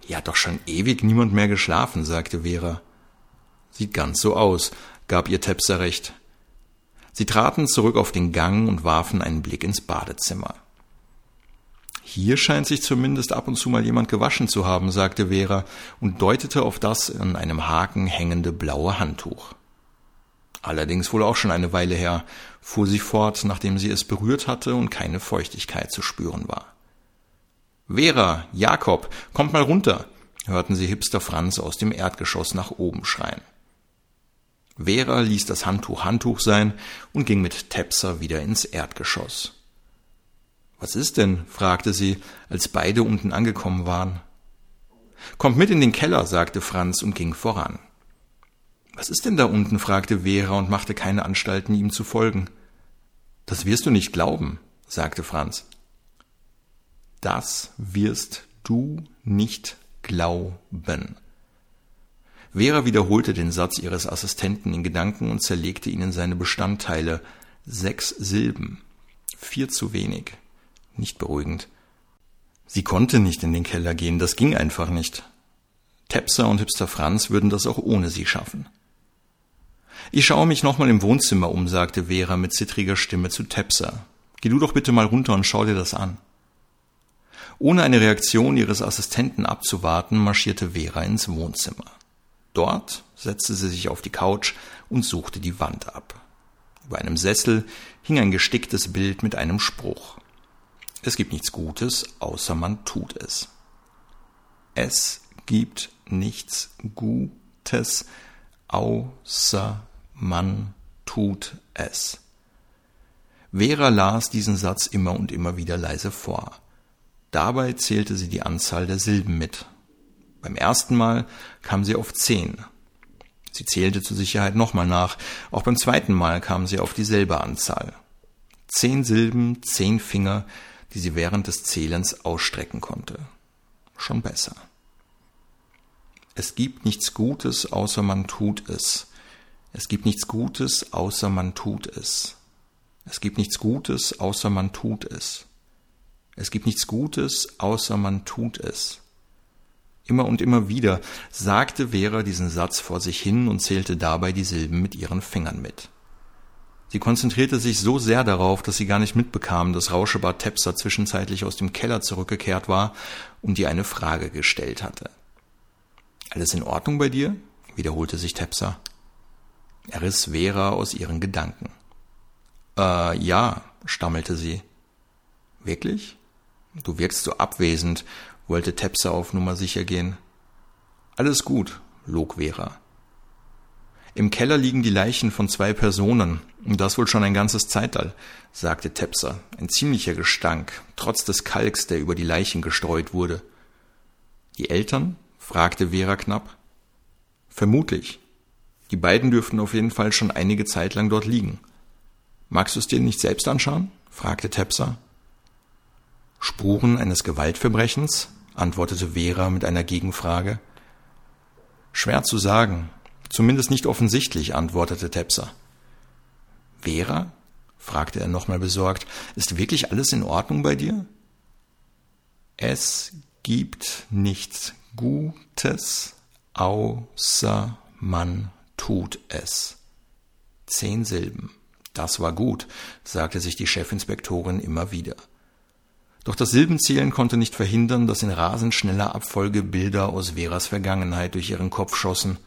Hier hat doch schon ewig niemand mehr geschlafen, sagte Vera. Sieht ganz so aus, gab ihr Tepser recht. Sie traten zurück auf den Gang und warfen einen Blick ins Badezimmer. Hier scheint sich zumindest ab und zu mal jemand gewaschen zu haben, sagte Vera und deutete auf das an einem Haken hängende blaue Handtuch. Allerdings wohl auch schon eine Weile her, fuhr sie fort, nachdem sie es berührt hatte und keine Feuchtigkeit zu spüren war. Vera, Jakob, kommt mal runter, hörten sie Hipster Franz aus dem Erdgeschoss nach oben schreien. Vera ließ das Handtuch Handtuch sein und ging mit Tepser wieder ins Erdgeschoss. Was ist denn? fragte sie, als beide unten angekommen waren. Kommt mit in den Keller, sagte Franz und ging voran. Was ist denn da unten? fragte Vera und machte keine Anstalten, ihm zu folgen. Das wirst du nicht glauben, sagte Franz. Das wirst du nicht glauben. Vera wiederholte den Satz ihres Assistenten in Gedanken und zerlegte ihn in seine Bestandteile. Sechs Silben. Vier zu wenig nicht beruhigend. Sie konnte nicht in den Keller gehen, das ging einfach nicht. Tepser und Hipster Franz würden das auch ohne sie schaffen. Ich schaue mich nochmal im Wohnzimmer um, sagte Vera mit zittriger Stimme zu Tepser. Geh du doch bitte mal runter und schau dir das an. Ohne eine Reaktion ihres Assistenten abzuwarten, marschierte Vera ins Wohnzimmer. Dort setzte sie sich auf die Couch und suchte die Wand ab. Über einem Sessel hing ein gesticktes Bild mit einem Spruch. Es gibt nichts Gutes, außer man tut es. Es gibt nichts Gutes, außer man tut es. Vera las diesen Satz immer und immer wieder leise vor. Dabei zählte sie die Anzahl der Silben mit. Beim ersten Mal kam sie auf zehn. Sie zählte zur Sicherheit nochmal nach. Auch beim zweiten Mal kam sie auf dieselbe Anzahl. Zehn Silben, zehn Finger, die sie während des Zählens ausstrecken konnte. Schon besser. Es gibt nichts Gutes, außer man tut es. Es gibt nichts Gutes, außer man tut es. Es gibt nichts Gutes, außer man tut es. Es gibt nichts Gutes, außer man tut es. Immer und immer wieder sagte Vera diesen Satz vor sich hin und zählte dabei die Silben mit ihren Fingern mit. Sie konzentrierte sich so sehr darauf, dass sie gar nicht mitbekam, dass Rauschebart Tepser zwischenzeitlich aus dem Keller zurückgekehrt war und ihr eine Frage gestellt hatte. Alles in Ordnung bei dir? wiederholte sich Tepser. Er riss Vera aus ihren Gedanken. Äh, ja, stammelte sie. Wirklich? Du wirkst so abwesend, wollte Tepsa auf Nummer sicher gehen. Alles gut, log Vera. Im Keller liegen die Leichen von zwei Personen, und das wohl schon ein ganzes Zeitalter, sagte Tepsa. Ein ziemlicher Gestank, trotz des Kalks, der über die Leichen gestreut wurde. Die Eltern? fragte Vera knapp. Vermutlich. Die beiden dürften auf jeden Fall schon einige Zeit lang dort liegen. Magst du es dir nicht selbst anschauen? fragte Tepsa. Spuren eines Gewaltverbrechens? antwortete Vera mit einer Gegenfrage. Schwer zu sagen, zumindest nicht offensichtlich, antwortete Tepsa. Vera? fragte er nochmal besorgt, ist wirklich alles in Ordnung bei dir? Es gibt nichts Gutes, außer man tut es. Zehn Silben. Das war gut, sagte sich die Chefinspektorin immer wieder. Doch das Silbenzählen konnte nicht verhindern, dass in rasend schneller Abfolge Bilder aus Veras Vergangenheit durch ihren Kopf schossen.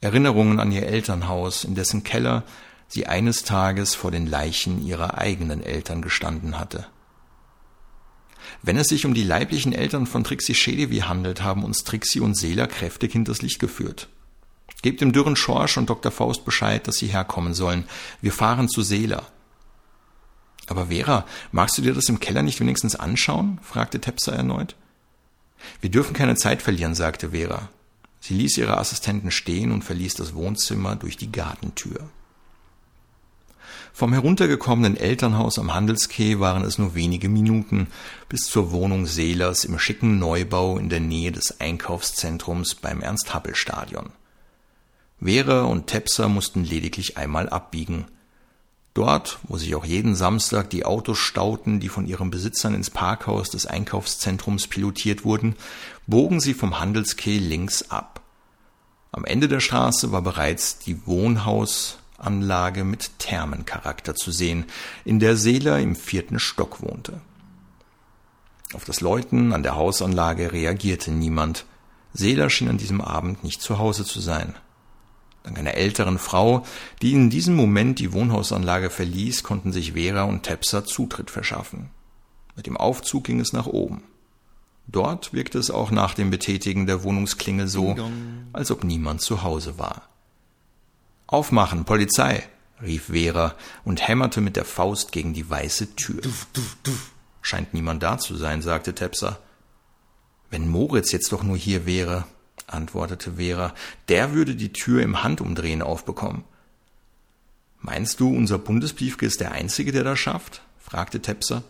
Erinnerungen an ihr Elternhaus, in dessen Keller sie eines Tages vor den Leichen ihrer eigenen Eltern gestanden hatte. Wenn es sich um die leiblichen Eltern von Trixie Schedewi handelt, haben uns Trixie und Seela kräftig hinters Licht geführt. Gebt dem dürren Schorsch und Dr. Faust Bescheid, dass sie herkommen sollen. Wir fahren zu Seela. Aber Vera, magst du dir das im Keller nicht wenigstens anschauen? fragte Tepsa erneut. Wir dürfen keine Zeit verlieren, sagte Vera. Sie ließ ihre Assistenten stehen und verließ das Wohnzimmer durch die Gartentür. Vom heruntergekommenen Elternhaus am Handelskeh waren es nur wenige Minuten bis zur Wohnung Seelers im schicken Neubau in der Nähe des Einkaufszentrums beim Ernst-Happel-Stadion. Vera und Tepser mussten lediglich einmal abbiegen. Dort, wo sich auch jeden Samstag die Autos stauten, die von ihren Besitzern ins Parkhaus des Einkaufszentrums pilotiert wurden, bogen sie vom Handelskeh links ab. Am Ende der Straße war bereits die Wohnhausanlage mit Thermencharakter zu sehen, in der Seeler im vierten Stock wohnte. Auf das Läuten an der Hausanlage reagierte niemand. Seeler schien an diesem Abend nicht zu Hause zu sein. Dank einer älteren Frau, die in diesem Moment die Wohnhausanlage verließ, konnten sich Vera und Tepsa Zutritt verschaffen. Mit dem Aufzug ging es nach oben. Dort wirkte es auch nach dem Betätigen der Wohnungsklingel so, als ob niemand zu Hause war. Aufmachen, Polizei! rief Vera und hämmerte mit der Faust gegen die weiße Tür. Duf, duf, duf. Scheint niemand da zu sein, sagte Tepsa. Wenn Moritz jetzt doch nur hier wäre, antwortete Vera, der würde die Tür im Handumdrehen aufbekommen. Meinst du, unser Bundesbriefke ist der Einzige, der das schafft? fragte Tepser.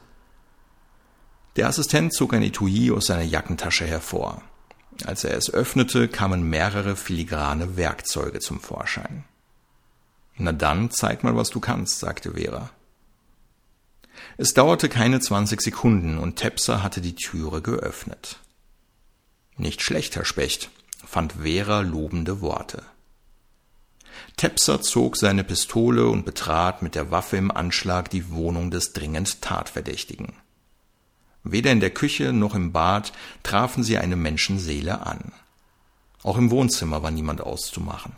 Der Assistent zog ein Etui aus seiner Jackentasche hervor. Als er es öffnete, kamen mehrere filigrane Werkzeuge zum Vorschein. Na dann, zeig mal, was du kannst, sagte Vera. Es dauerte keine zwanzig Sekunden und Tepser hatte die Türe geöffnet. Nicht schlecht, Herr Specht, fand Vera lobende Worte. Tepser zog seine Pistole und betrat mit der Waffe im Anschlag die Wohnung des dringend Tatverdächtigen. Weder in der Küche noch im Bad trafen sie eine Menschenseele an. Auch im Wohnzimmer war niemand auszumachen.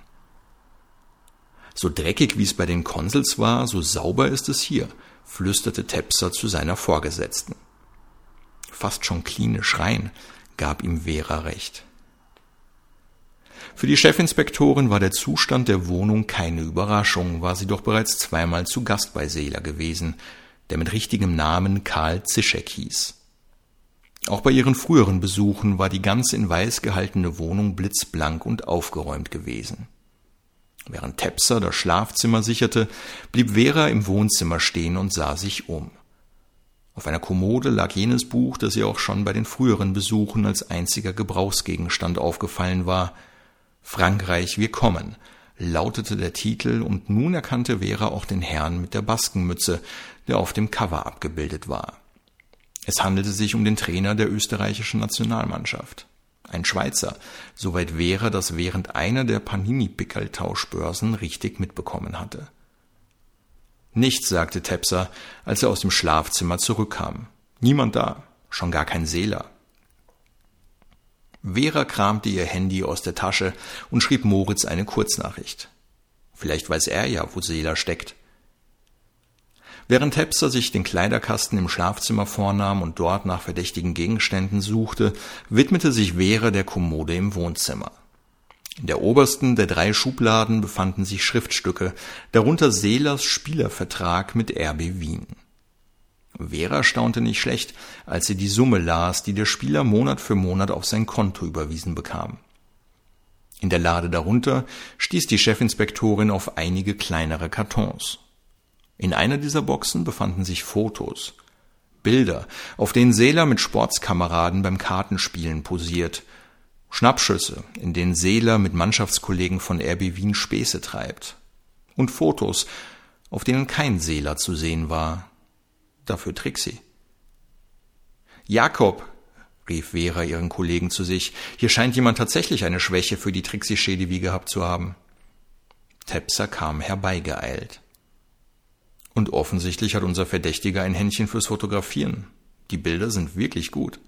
So dreckig wie es bei den Konsels war, so sauber ist es hier, flüsterte Tepser zu seiner Vorgesetzten. Fast schon klinisch rein, gab ihm Vera recht. Für die Chefinspektorin war der Zustand der Wohnung keine Überraschung, war sie doch bereits zweimal zu Gast bei Seeler gewesen, der mit richtigem Namen Karl Zischek hieß. Auch bei ihren früheren Besuchen war die ganz in weiß gehaltene Wohnung blitzblank und aufgeräumt gewesen. Während Tepser das Schlafzimmer sicherte, blieb Vera im Wohnzimmer stehen und sah sich um. Auf einer Kommode lag jenes Buch, das ihr auch schon bei den früheren Besuchen als einziger Gebrauchsgegenstand aufgefallen war – Frankreich, wir kommen, lautete der Titel, und nun erkannte Vera auch den Herrn mit der Baskenmütze, der auf dem Cover abgebildet war. Es handelte sich um den Trainer der österreichischen Nationalmannschaft. Ein Schweizer, soweit Vera das während einer der Panini-Pickel-Tauschbörsen richtig mitbekommen hatte. Nichts, sagte Tepser, als er aus dem Schlafzimmer zurückkam. Niemand da, schon gar kein Seeler. Vera kramte ihr Handy aus der Tasche und schrieb Moritz eine Kurznachricht. Vielleicht weiß er ja, wo Seela steckt. Während Tepser sich den Kleiderkasten im Schlafzimmer vornahm und dort nach verdächtigen Gegenständen suchte, widmete sich Vera der Kommode im Wohnzimmer. In der obersten der drei Schubladen befanden sich Schriftstücke, darunter Seelers Spielervertrag mit RB Wien. Vera staunte nicht schlecht, als sie die Summe las, die der Spieler Monat für Monat auf sein Konto überwiesen bekam. In der Lade darunter stieß die Chefinspektorin auf einige kleinere Kartons. In einer dieser Boxen befanden sich Fotos, Bilder, auf denen Seeler mit Sportskameraden beim Kartenspielen posiert, Schnappschüsse, in denen Seeler mit Mannschaftskollegen von RB Wien Späße treibt, und Fotos, auf denen kein Seeler zu sehen war, dafür Trixie. Jakob, rief Vera ihren Kollegen zu sich, hier scheint jemand tatsächlich eine Schwäche für die Trixie-Schädewie gehabt zu haben. Tepser kam herbeigeeilt. Und offensichtlich hat unser Verdächtiger ein Händchen fürs Fotografieren. Die Bilder sind wirklich gut.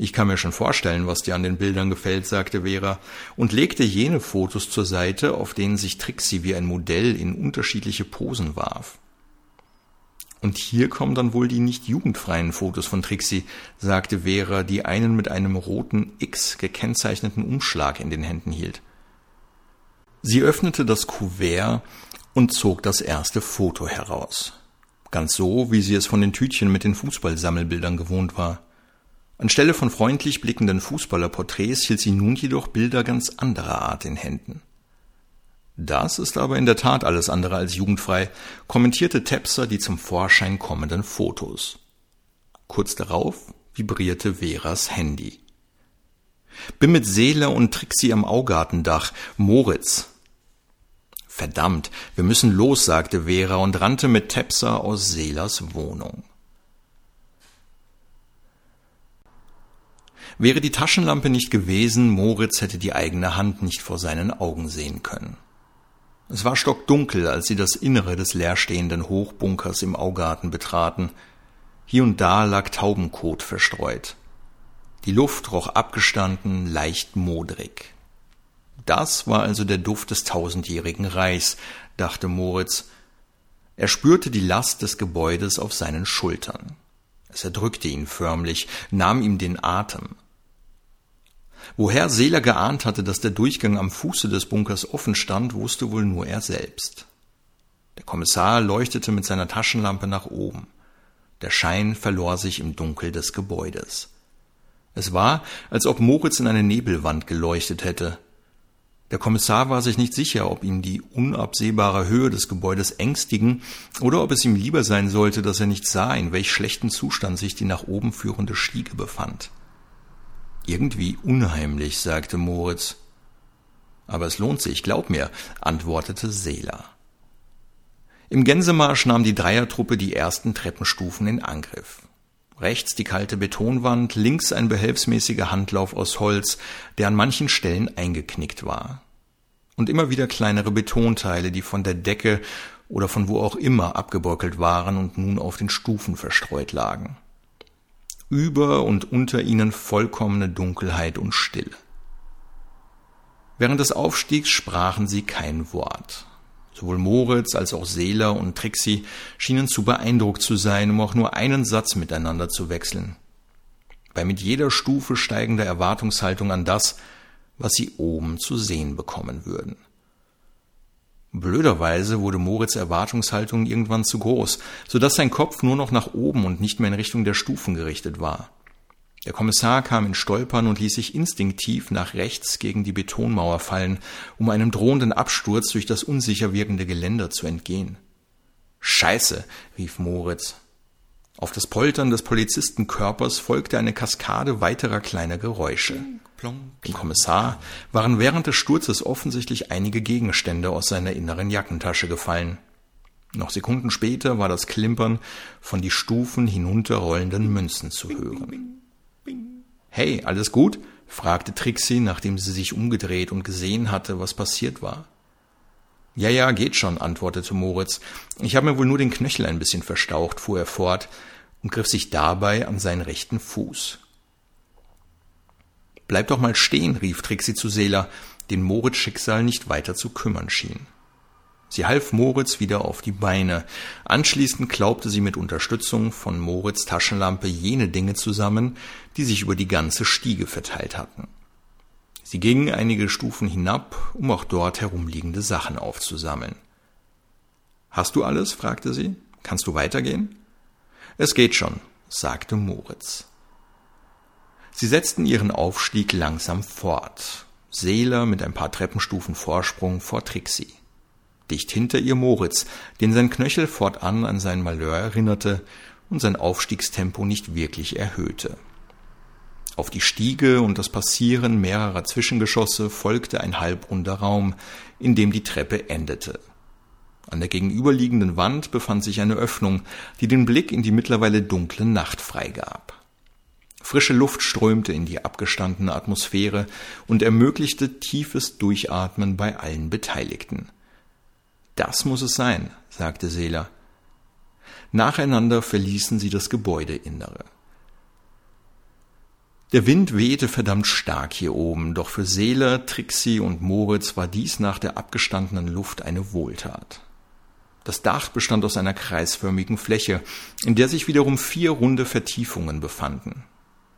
Ich kann mir schon vorstellen, was dir an den Bildern gefällt, sagte Vera und legte jene Fotos zur Seite, auf denen sich Trixie wie ein Modell in unterschiedliche Posen warf. Und hier kommen dann wohl die nicht jugendfreien Fotos von Trixie, sagte Vera, die einen mit einem roten X gekennzeichneten Umschlag in den Händen hielt. Sie öffnete das Kuvert und zog das erste Foto heraus. Ganz so, wie sie es von den Tütchen mit den Fußballsammelbildern gewohnt war. Anstelle von freundlich blickenden Fußballerporträts hielt sie nun jedoch Bilder ganz anderer Art in Händen. Das ist aber in der Tat alles andere als jugendfrei, kommentierte Tepser die zum Vorschein kommenden Fotos. Kurz darauf vibrierte Veras Handy. Bin mit Seele und Trixie am Augartendach. Moritz. Verdammt, wir müssen los, sagte Vera und rannte mit Tepser aus Seelers Wohnung. Wäre die Taschenlampe nicht gewesen, Moritz hätte die eigene Hand nicht vor seinen Augen sehen können. Es war stockdunkel, als sie das Innere des leerstehenden Hochbunkers im Augarten betraten. Hier und da lag Taubenkot verstreut. Die Luft roch abgestanden, leicht modrig. Das war also der Duft des tausendjährigen Reichs, dachte Moritz. Er spürte die Last des Gebäudes auf seinen Schultern. Es erdrückte ihn förmlich, nahm ihm den Atem. Woher Seeler geahnt hatte, dass der Durchgang am Fuße des Bunkers offen stand, wusste wohl nur er selbst. Der Kommissar leuchtete mit seiner Taschenlampe nach oben. Der Schein verlor sich im Dunkel des Gebäudes. Es war, als ob Moritz in eine Nebelwand geleuchtet hätte. Der Kommissar war sich nicht sicher, ob ihn die unabsehbare Höhe des Gebäudes ängstigen oder ob es ihm lieber sein sollte, dass er nicht sah, in welch schlechten Zustand sich die nach oben führende Stiege befand. Irgendwie unheimlich, sagte Moritz. Aber es lohnt sich, glaub mir, antwortete Seela. Im Gänsemarsch nahm die Dreiertruppe die ersten Treppenstufen in Angriff. Rechts die kalte Betonwand, links ein behelfsmäßiger Handlauf aus Holz, der an manchen Stellen eingeknickt war. Und immer wieder kleinere Betonteile, die von der Decke oder von wo auch immer abgebeukelt waren und nun auf den Stufen verstreut lagen über und unter ihnen vollkommene Dunkelheit und Stille. Während des Aufstiegs sprachen sie kein Wort. Sowohl Moritz als auch Seeler und Trixie schienen zu beeindruckt zu sein, um auch nur einen Satz miteinander zu wechseln. Bei mit jeder Stufe steigender Erwartungshaltung an das, was sie oben zu sehen bekommen würden. Blöderweise wurde Moritz Erwartungshaltung irgendwann zu groß, so dass sein Kopf nur noch nach oben und nicht mehr in Richtung der Stufen gerichtet war. Der Kommissar kam in Stolpern und ließ sich instinktiv nach rechts gegen die Betonmauer fallen, um einem drohenden Absturz durch das unsicher wirkende Geländer zu entgehen. Scheiße, rief Moritz. Auf das Poltern des Polizistenkörpers folgte eine Kaskade weiterer kleiner Geräusche. Dem Kommissar waren während des Sturzes offensichtlich einige Gegenstände aus seiner inneren Jackentasche gefallen. Noch Sekunden später war das Klimpern von die Stufen hinunterrollenden Münzen zu hören. Hey, alles gut? fragte Trixie, nachdem sie sich umgedreht und gesehen hatte, was passiert war. Ja, ja, geht schon, antwortete Moritz. Ich habe mir wohl nur den Knöchel ein bisschen verstaucht, fuhr er fort und griff sich dabei an seinen rechten Fuß. Bleib doch mal stehen, rief Trixie zu Seela. den Moritz Schicksal nicht weiter zu kümmern schien. Sie half Moritz wieder auf die Beine. Anschließend klaubte sie mit Unterstützung von Moritz Taschenlampe jene Dinge zusammen, die sich über die ganze Stiege verteilt hatten. Sie ging einige Stufen hinab, um auch dort herumliegende Sachen aufzusammeln. Hast du alles? fragte sie. Kannst du weitergehen? Es geht schon, sagte Moritz. Sie setzten ihren Aufstieg langsam fort. Seeler mit ein paar Treppenstufen Vorsprung vor Trixie. Dicht hinter ihr Moritz, den sein Knöchel fortan an sein Malheur erinnerte und sein Aufstiegstempo nicht wirklich erhöhte. Auf die Stiege und das Passieren mehrerer Zwischengeschosse folgte ein halbrunder Raum, in dem die Treppe endete. An der gegenüberliegenden Wand befand sich eine Öffnung, die den Blick in die mittlerweile dunkle Nacht freigab. Frische Luft strömte in die abgestandene Atmosphäre und ermöglichte tiefes Durchatmen bei allen Beteiligten. Das muss es sein, sagte Seela. Nacheinander verließen sie das Gebäudeinnere. Der Wind wehte verdammt stark hier oben, doch für Seele, Trixie und Moritz war dies nach der abgestandenen Luft eine Wohltat. Das Dach bestand aus einer kreisförmigen Fläche, in der sich wiederum vier runde Vertiefungen befanden.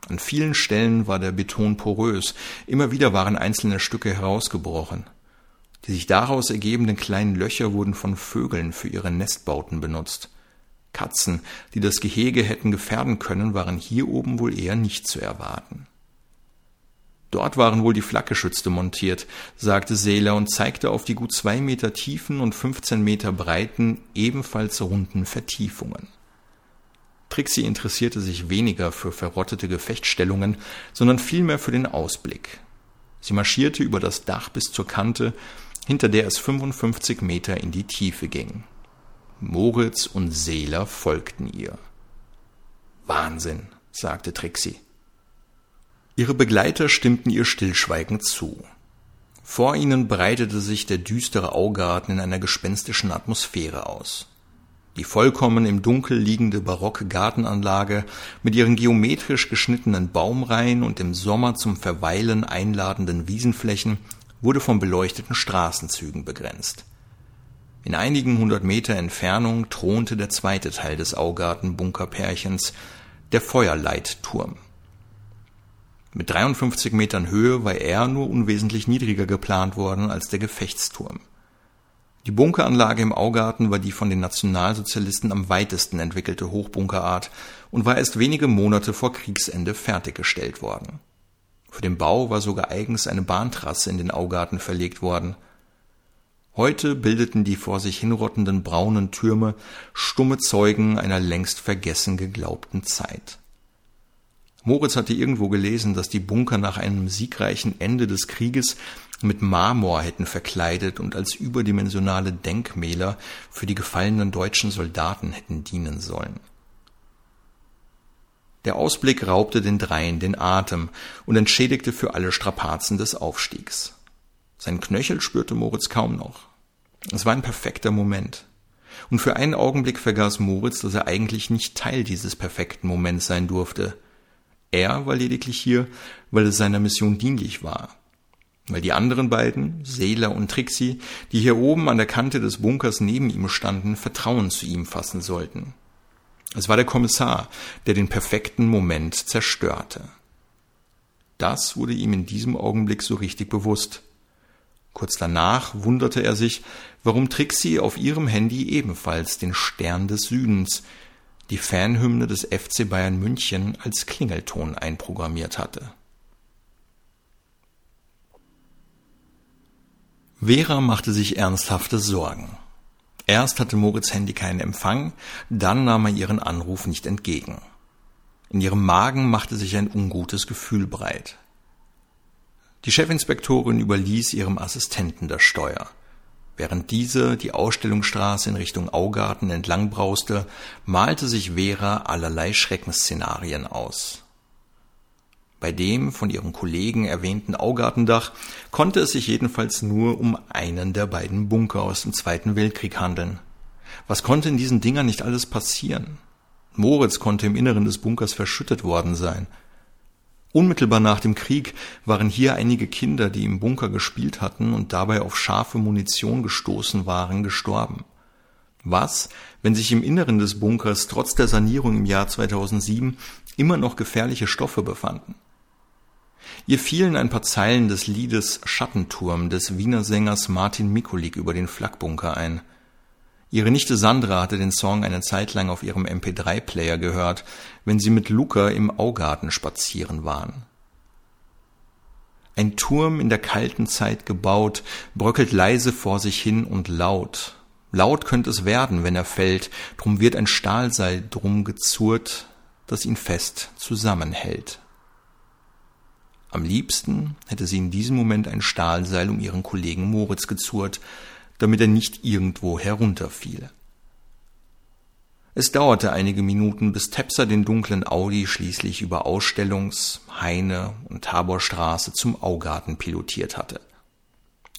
An vielen Stellen war der Beton porös, immer wieder waren einzelne Stücke herausgebrochen. Die sich daraus ergebenden kleinen Löcher wurden von Vögeln für ihre Nestbauten benutzt. Katzen, die das Gehege hätten gefährden können, waren hier oben wohl eher nicht zu erwarten. Dort waren wohl die Flakgeschütze montiert, sagte Seeler und zeigte auf die gut zwei Meter tiefen und 15 Meter breiten, ebenfalls runden Vertiefungen. Trixie interessierte sich weniger für verrottete Gefechtsstellungen, sondern vielmehr für den Ausblick. Sie marschierte über das Dach bis zur Kante, hinter der es 55 Meter in die Tiefe ging. Moritz und Seeler folgten ihr. Wahnsinn, sagte Trixie. Ihre Begleiter stimmten ihr stillschweigend zu. Vor ihnen breitete sich der düstere Augarten in einer gespenstischen Atmosphäre aus. Die vollkommen im Dunkel liegende barocke Gartenanlage mit ihren geometrisch geschnittenen Baumreihen und im Sommer zum Verweilen einladenden Wiesenflächen wurde von beleuchteten Straßenzügen begrenzt. In einigen hundert Meter Entfernung thronte der zweite Teil des Augarten-Bunkerpärchens, der Feuerleitturm. Mit 53 Metern Höhe war er nur unwesentlich niedriger geplant worden als der Gefechtsturm. Die Bunkeranlage im Augarten war die von den Nationalsozialisten am weitesten entwickelte Hochbunkerart und war erst wenige Monate vor Kriegsende fertiggestellt worden. Für den Bau war sogar eigens eine Bahntrasse in den Augarten verlegt worden. Heute bildeten die vor sich hinrottenden braunen Türme stumme Zeugen einer längst vergessen geglaubten Zeit. Moritz hatte irgendwo gelesen, dass die Bunker nach einem siegreichen Ende des Krieges mit Marmor hätten verkleidet und als überdimensionale Denkmäler für die gefallenen deutschen Soldaten hätten dienen sollen. Der Ausblick raubte den Dreien den Atem und entschädigte für alle Strapazen des Aufstiegs. Sein Knöchel spürte Moritz kaum noch. Es war ein perfekter Moment. Und für einen Augenblick vergaß Moritz, dass er eigentlich nicht Teil dieses perfekten Moments sein durfte – er war lediglich hier, weil es seiner Mission dienlich war. Weil die anderen beiden, Seeler und Trixie, die hier oben an der Kante des Bunkers neben ihm standen, Vertrauen zu ihm fassen sollten. Es war der Kommissar, der den perfekten Moment zerstörte. Das wurde ihm in diesem Augenblick so richtig bewusst. Kurz danach wunderte er sich, warum Trixie auf ihrem Handy ebenfalls den Stern des Südens, die Fanhymne des FC Bayern München als Klingelton einprogrammiert hatte. Vera machte sich ernsthafte Sorgen. Erst hatte Moritz Handy keinen Empfang, dann nahm er ihren Anruf nicht entgegen. In ihrem Magen machte sich ein ungutes Gefühl breit. Die Chefinspektorin überließ ihrem Assistenten das Steuer. Während diese die Ausstellungsstraße in Richtung Augarten entlang brauste, malte sich Vera allerlei Schreckensszenarien aus. Bei dem von ihren Kollegen erwähnten Augartendach konnte es sich jedenfalls nur um einen der beiden Bunker aus dem Zweiten Weltkrieg handeln. Was konnte in diesen Dingern nicht alles passieren? Moritz konnte im Inneren des Bunkers verschüttet worden sein. Unmittelbar nach dem Krieg waren hier einige Kinder, die im Bunker gespielt hatten und dabei auf scharfe Munition gestoßen waren, gestorben. Was, wenn sich im Inneren des Bunkers trotz der Sanierung im Jahr 2007 immer noch gefährliche Stoffe befanden? Ihr fielen ein paar Zeilen des Liedes Schattenturm des Wiener Sängers Martin Mikulik über den Flakbunker ein. Ihre Nichte Sandra hatte den Song eine Zeit lang auf ihrem MP3-Player gehört, wenn sie mit Luca im Augarten spazieren waren. Ein Turm in der kalten Zeit gebaut, bröckelt leise vor sich hin und laut. Laut könnte es werden, wenn er fällt, drum wird ein Stahlseil drum gezurrt, das ihn fest zusammenhält. Am liebsten hätte sie in diesem Moment ein Stahlseil um ihren Kollegen Moritz gezurrt, damit er nicht irgendwo herunterfiel. Es dauerte einige Minuten, bis Tepser den dunklen Audi schließlich über Ausstellungs-, Heine- und Taborstraße zum Augarten pilotiert hatte.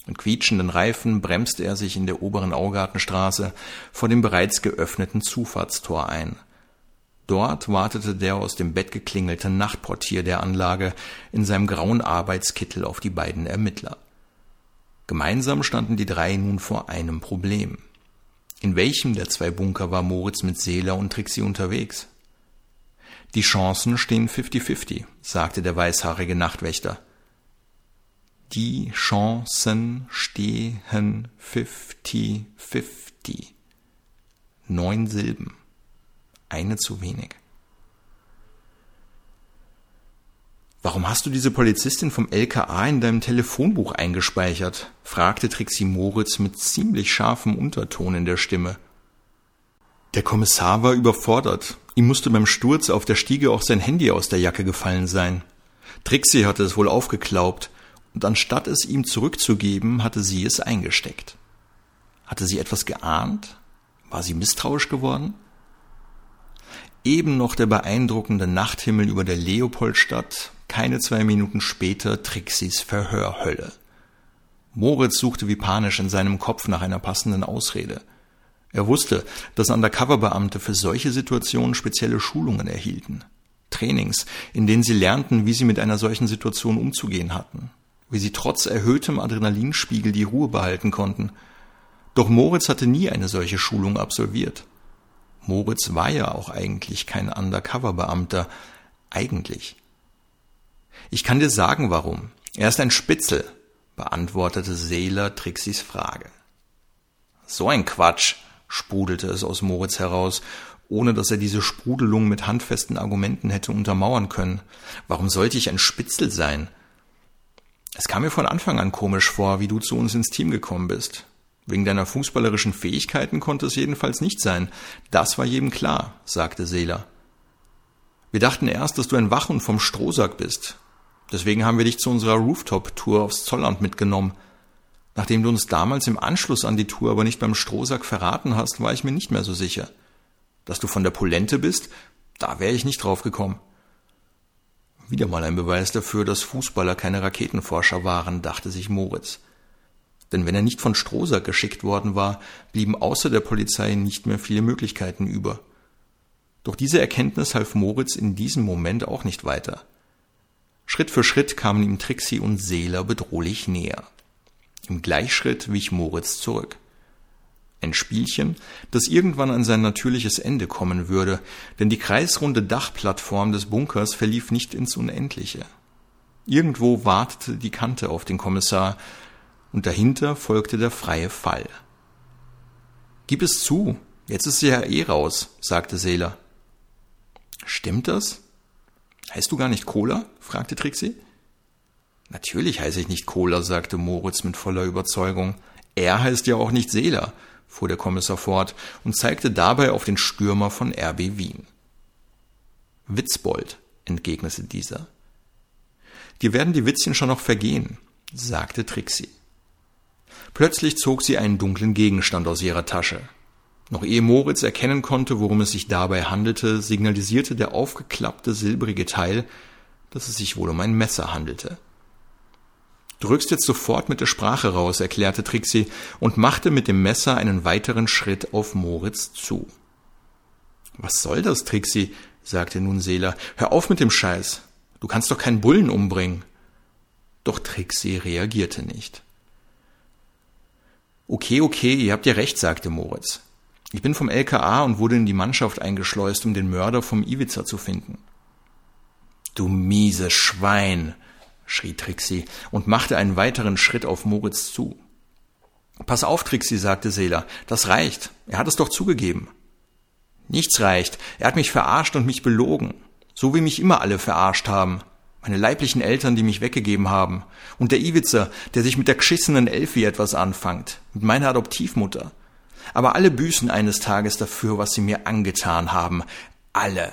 Mit quietschenden Reifen bremste er sich in der oberen Augartenstraße vor dem bereits geöffneten Zufahrtstor ein. Dort wartete der aus dem Bett geklingelte Nachtportier der Anlage in seinem grauen Arbeitskittel auf die beiden Ermittler. Gemeinsam standen die drei nun vor einem Problem. In welchem der zwei Bunker war Moritz mit Seeler und Trixie unterwegs? Die Chancen stehen 50-50, sagte der weißhaarige Nachtwächter. Die Chancen stehen 50-50. Neun Silben. Eine zu wenig. Warum hast du diese Polizistin vom LKA in deinem Telefonbuch eingespeichert? fragte Trixie Moritz mit ziemlich scharfem Unterton in der Stimme. Der Kommissar war überfordert. Ihm musste beim Sturz auf der Stiege auch sein Handy aus der Jacke gefallen sein. Trixie hatte es wohl aufgeklaubt, und anstatt es ihm zurückzugeben, hatte sie es eingesteckt. Hatte sie etwas geahnt? War sie misstrauisch geworden? Eben noch der beeindruckende Nachthimmel über der Leopoldstadt, keine zwei Minuten später Trixis Verhörhölle. Moritz suchte wie panisch in seinem Kopf nach einer passenden Ausrede. Er wusste, dass Undercover-Beamte für solche Situationen spezielle Schulungen erhielten. Trainings, in denen sie lernten, wie sie mit einer solchen Situation umzugehen hatten, wie sie trotz erhöhtem Adrenalinspiegel die Ruhe behalten konnten. Doch Moritz hatte nie eine solche Schulung absolviert. Moritz war ja auch eigentlich kein Undercover-Beamter. Eigentlich. Ich kann dir sagen, warum. Er ist ein Spitzel, beantwortete Seeler Trixis Frage. So ein Quatsch, sprudelte es aus Moritz heraus, ohne dass er diese Sprudelung mit handfesten Argumenten hätte untermauern können. Warum sollte ich ein Spitzel sein? Es kam mir von Anfang an komisch vor, wie du zu uns ins Team gekommen bist. Wegen deiner fußballerischen Fähigkeiten konnte es jedenfalls nicht sein. Das war jedem klar, sagte Seeler. Wir dachten erst, dass du ein Wachhund vom Strohsack bist. Deswegen haben wir dich zu unserer Rooftop-Tour aufs Zollland mitgenommen. Nachdem du uns damals im Anschluss an die Tour aber nicht beim Strohsack verraten hast, war ich mir nicht mehr so sicher. Dass du von der Polente bist, da wäre ich nicht drauf gekommen. Wieder mal ein Beweis dafür, dass Fußballer keine Raketenforscher waren, dachte sich Moritz. Denn wenn er nicht von Strohsack geschickt worden war, blieben außer der Polizei nicht mehr viele Möglichkeiten über. Doch diese Erkenntnis half Moritz in diesem Moment auch nicht weiter. Schritt für Schritt kamen ihm Trixie und Seeler bedrohlich näher. Im Gleichschritt wich Moritz zurück. Ein Spielchen, das irgendwann an sein natürliches Ende kommen würde, denn die kreisrunde Dachplattform des Bunkers verlief nicht ins Unendliche. Irgendwo wartete die Kante auf den Kommissar, und dahinter folgte der freie Fall. Gib es zu, jetzt ist sie ja eh raus, sagte Seeler. Stimmt das? Heißt du gar nicht Cola? fragte Trixie. Natürlich heiße ich nicht Cola, sagte Moritz mit voller Überzeugung. Er heißt ja auch nicht Seeler, fuhr der Kommissar fort und zeigte dabei auf den Stürmer von RB Wien. Witzbold, entgegnete dieser. Dir werden die Witzchen schon noch vergehen, sagte Trixie. Plötzlich zog sie einen dunklen Gegenstand aus ihrer Tasche. Noch ehe Moritz erkennen konnte, worum es sich dabei handelte, signalisierte der aufgeklappte silbrige Teil, dass es sich wohl um ein Messer handelte. Du rückst jetzt sofort mit der Sprache raus, erklärte Trixie und machte mit dem Messer einen weiteren Schritt auf Moritz zu. Was soll das, Trixie? sagte nun Seeler. Hör auf mit dem Scheiß. Du kannst doch keinen Bullen umbringen. Doch Trixie reagierte nicht. Okay, okay, ihr habt ja recht, sagte Moritz. Ich bin vom LKA und wurde in die Mannschaft eingeschleust, um den Mörder vom Iwitzer zu finden. Du mieses Schwein, schrie Trixie und machte einen weiteren Schritt auf Moritz zu. Pass auf, Trixie, sagte Seela, das reicht. Er hat es doch zugegeben. Nichts reicht. Er hat mich verarscht und mich belogen. So wie mich immer alle verarscht haben. Meine leiblichen Eltern, die mich weggegeben haben. Und der Iwitzer, der sich mit der geschissenen Elfi etwas anfangt. Mit meiner Adoptivmutter. Aber alle büßen eines Tages dafür, was sie mir angetan haben. Alle.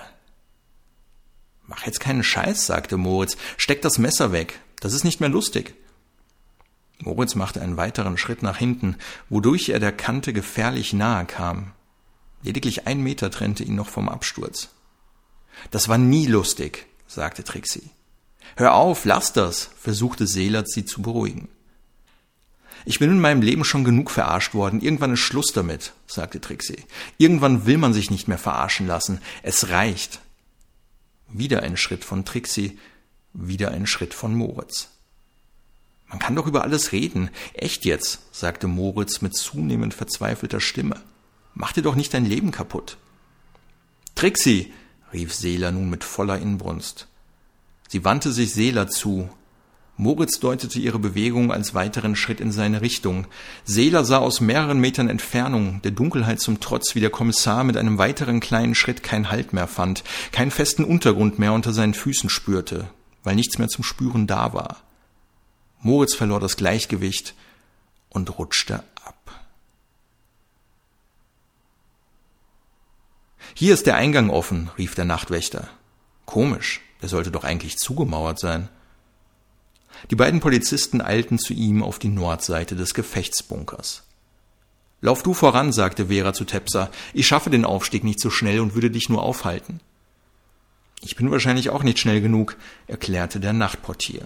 Mach jetzt keinen Scheiß, sagte Moritz. Steck das Messer weg. Das ist nicht mehr lustig. Moritz machte einen weiteren Schritt nach hinten, wodurch er der Kante gefährlich nahe kam. Lediglich ein Meter trennte ihn noch vom Absturz. Das war nie lustig, sagte Trixie. Hör auf, lass das, versuchte Seelert sie zu beruhigen. Ich bin in meinem Leben schon genug verarscht worden. Irgendwann ist Schluss damit, sagte Trixie. Irgendwann will man sich nicht mehr verarschen lassen. Es reicht. Wieder ein Schritt von Trixie, wieder ein Schritt von Moritz. Man kann doch über alles reden. Echt jetzt, sagte Moritz mit zunehmend verzweifelter Stimme. Mach dir doch nicht dein Leben kaputt. Trixie, rief Seela nun mit voller Inbrunst. Sie wandte sich Seela zu. Moritz deutete ihre Bewegung als weiteren Schritt in seine Richtung. Seela sah aus mehreren Metern Entfernung, der Dunkelheit zum Trotz, wie der Kommissar mit einem weiteren kleinen Schritt keinen Halt mehr fand, keinen festen Untergrund mehr unter seinen Füßen spürte, weil nichts mehr zum Spüren da war. Moritz verlor das Gleichgewicht und rutschte ab. Hier ist der Eingang offen, rief der Nachtwächter. Komisch, der sollte doch eigentlich zugemauert sein. Die beiden Polizisten eilten zu ihm auf die Nordseite des Gefechtsbunkers. Lauf du voran, sagte Vera zu Tepsa. Ich schaffe den Aufstieg nicht so schnell und würde dich nur aufhalten. Ich bin wahrscheinlich auch nicht schnell genug, erklärte der Nachtportier.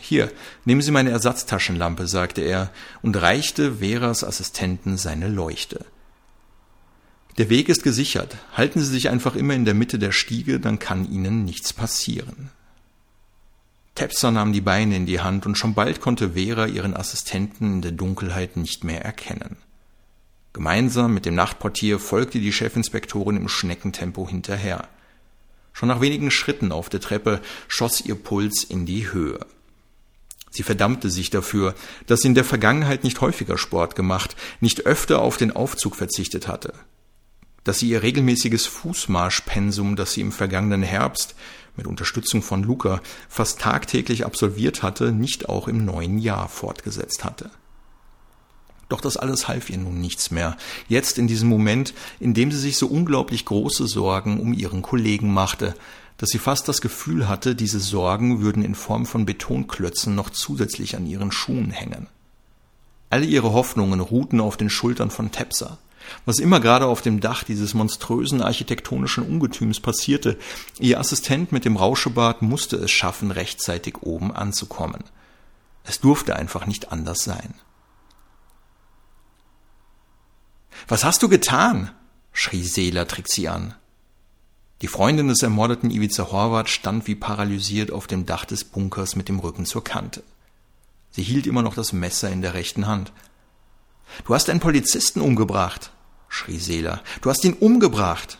Hier, nehmen Sie meine Ersatztaschenlampe, sagte er und reichte Veras Assistenten seine Leuchte. Der Weg ist gesichert. Halten Sie sich einfach immer in der Mitte der Stiege, dann kann Ihnen nichts passieren. Tepser nahm die Beine in die Hand und schon bald konnte Vera ihren Assistenten in der Dunkelheit nicht mehr erkennen. Gemeinsam mit dem Nachtportier folgte die Chefinspektorin im Schneckentempo hinterher. Schon nach wenigen Schritten auf der Treppe schoss ihr Puls in die Höhe. Sie verdammte sich dafür, dass sie in der Vergangenheit nicht häufiger Sport gemacht, nicht öfter auf den Aufzug verzichtet hatte, dass sie ihr regelmäßiges Fußmarschpensum, das sie im vergangenen Herbst mit Unterstützung von Luca fast tagtäglich absolviert hatte, nicht auch im neuen Jahr fortgesetzt hatte. Doch das alles half ihr nun nichts mehr. Jetzt in diesem Moment, in dem sie sich so unglaublich große Sorgen um ihren Kollegen machte, dass sie fast das Gefühl hatte, diese Sorgen würden in Form von Betonklötzen noch zusätzlich an ihren Schuhen hängen. Alle ihre Hoffnungen ruhten auf den Schultern von Tepsa. Was immer gerade auf dem Dach dieses monströsen architektonischen Ungetüms passierte, ihr Assistent mit dem Rauschebart musste es schaffen, rechtzeitig oben anzukommen. Es durfte einfach nicht anders sein. Was hast du getan? schrie Seela Trixie an. Die Freundin des ermordeten Ivica Horvath stand wie paralysiert auf dem Dach des Bunkers mit dem Rücken zur Kante. Sie hielt immer noch das Messer in der rechten Hand. Du hast einen Polizisten umgebracht, schrie Seela. Du hast ihn umgebracht.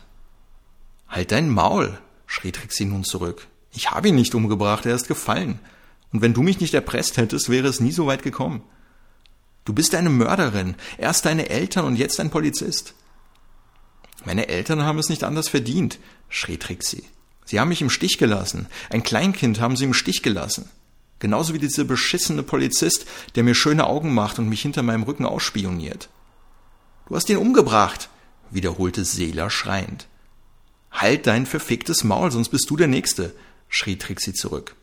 Halt dein Maul, schrie Trixie nun zurück. Ich habe ihn nicht umgebracht, er ist gefallen. Und wenn du mich nicht erpresst hättest, wäre es nie so weit gekommen. Du bist eine Mörderin, erst deine Eltern und jetzt ein Polizist. Meine Eltern haben es nicht anders verdient, schrie Trixie. Sie haben mich im Stich gelassen. Ein Kleinkind haben sie im Stich gelassen. Genauso wie dieser beschissene Polizist, der mir schöne Augen macht und mich hinter meinem Rücken ausspioniert. Du hast ihn umgebracht, wiederholte Seela schreiend. Halt dein verficktes Maul, sonst bist du der Nächste, schrie Trixie zurück.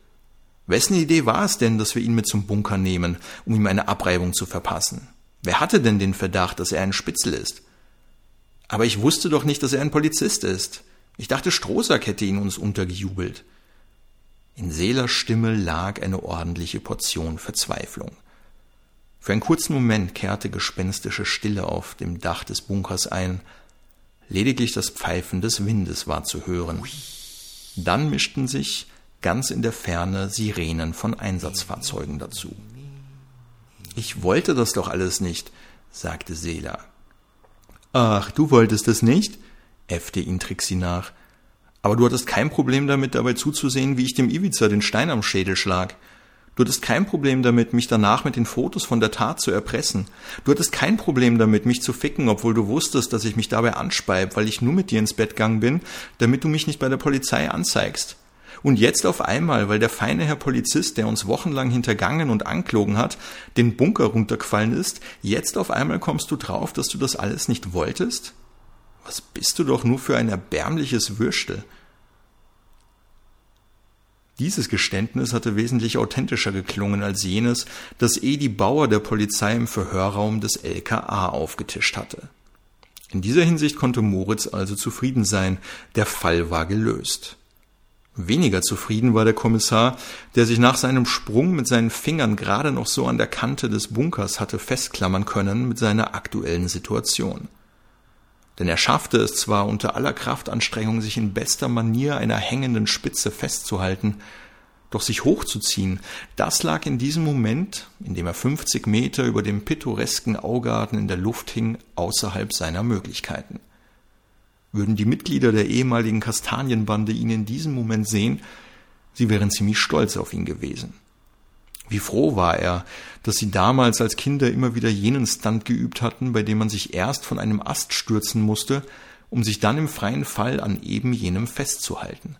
Wessen Idee war es denn, dass wir ihn mit zum Bunker nehmen, um ihm eine Abreibung zu verpassen? Wer hatte denn den Verdacht, dass er ein Spitzel ist? Aber ich wusste doch nicht, dass er ein Polizist ist. Ich dachte, Strohsack hätte ihn uns untergejubelt. In Seelers Stimme lag eine ordentliche Portion Verzweiflung. Für einen kurzen Moment kehrte gespenstische Stille auf dem Dach des Bunkers ein. Lediglich das Pfeifen des Windes war zu hören. Dann mischten sich ganz in der Ferne Sirenen von Einsatzfahrzeugen dazu. Ich wollte das doch alles nicht, sagte Sela. Ach, du wolltest es nicht? äffte ihn Trixie nach. Aber du hattest kein Problem damit, dabei zuzusehen, wie ich dem Ivica den Stein am Schädel schlag. Du hattest kein Problem damit, mich danach mit den Fotos von der Tat zu erpressen. Du hattest kein Problem damit, mich zu ficken, obwohl du wusstest, dass ich mich dabei anspeib, weil ich nur mit dir ins Bett gegangen bin, damit du mich nicht bei der Polizei anzeigst. Und jetzt auf einmal, weil der feine Herr Polizist, der uns wochenlang hintergangen und anklogen hat, den Bunker runtergefallen ist, jetzt auf einmal kommst du drauf, dass du das alles nicht wolltest? Was bist du doch nur für ein erbärmliches Würstel? Dieses Geständnis hatte wesentlich authentischer geklungen als jenes, das Edi Bauer der Polizei im Verhörraum des LKA aufgetischt hatte. In dieser Hinsicht konnte Moritz also zufrieden sein, der Fall war gelöst. Weniger zufrieden war der Kommissar, der sich nach seinem Sprung mit seinen Fingern gerade noch so an der Kante des Bunkers hatte festklammern können mit seiner aktuellen Situation. Denn er schaffte es zwar unter aller Kraftanstrengung, sich in bester Manier einer hängenden Spitze festzuhalten, doch sich hochzuziehen, das lag in diesem Moment, in dem er 50 Meter über dem pittoresken Augarten in der Luft hing, außerhalb seiner Möglichkeiten. Würden die Mitglieder der ehemaligen Kastanienbande ihn in diesem Moment sehen, sie wären ziemlich stolz auf ihn gewesen. Wie froh war er, dass sie damals als Kinder immer wieder jenen Stunt geübt hatten, bei dem man sich erst von einem Ast stürzen musste, um sich dann im freien Fall an eben jenem festzuhalten.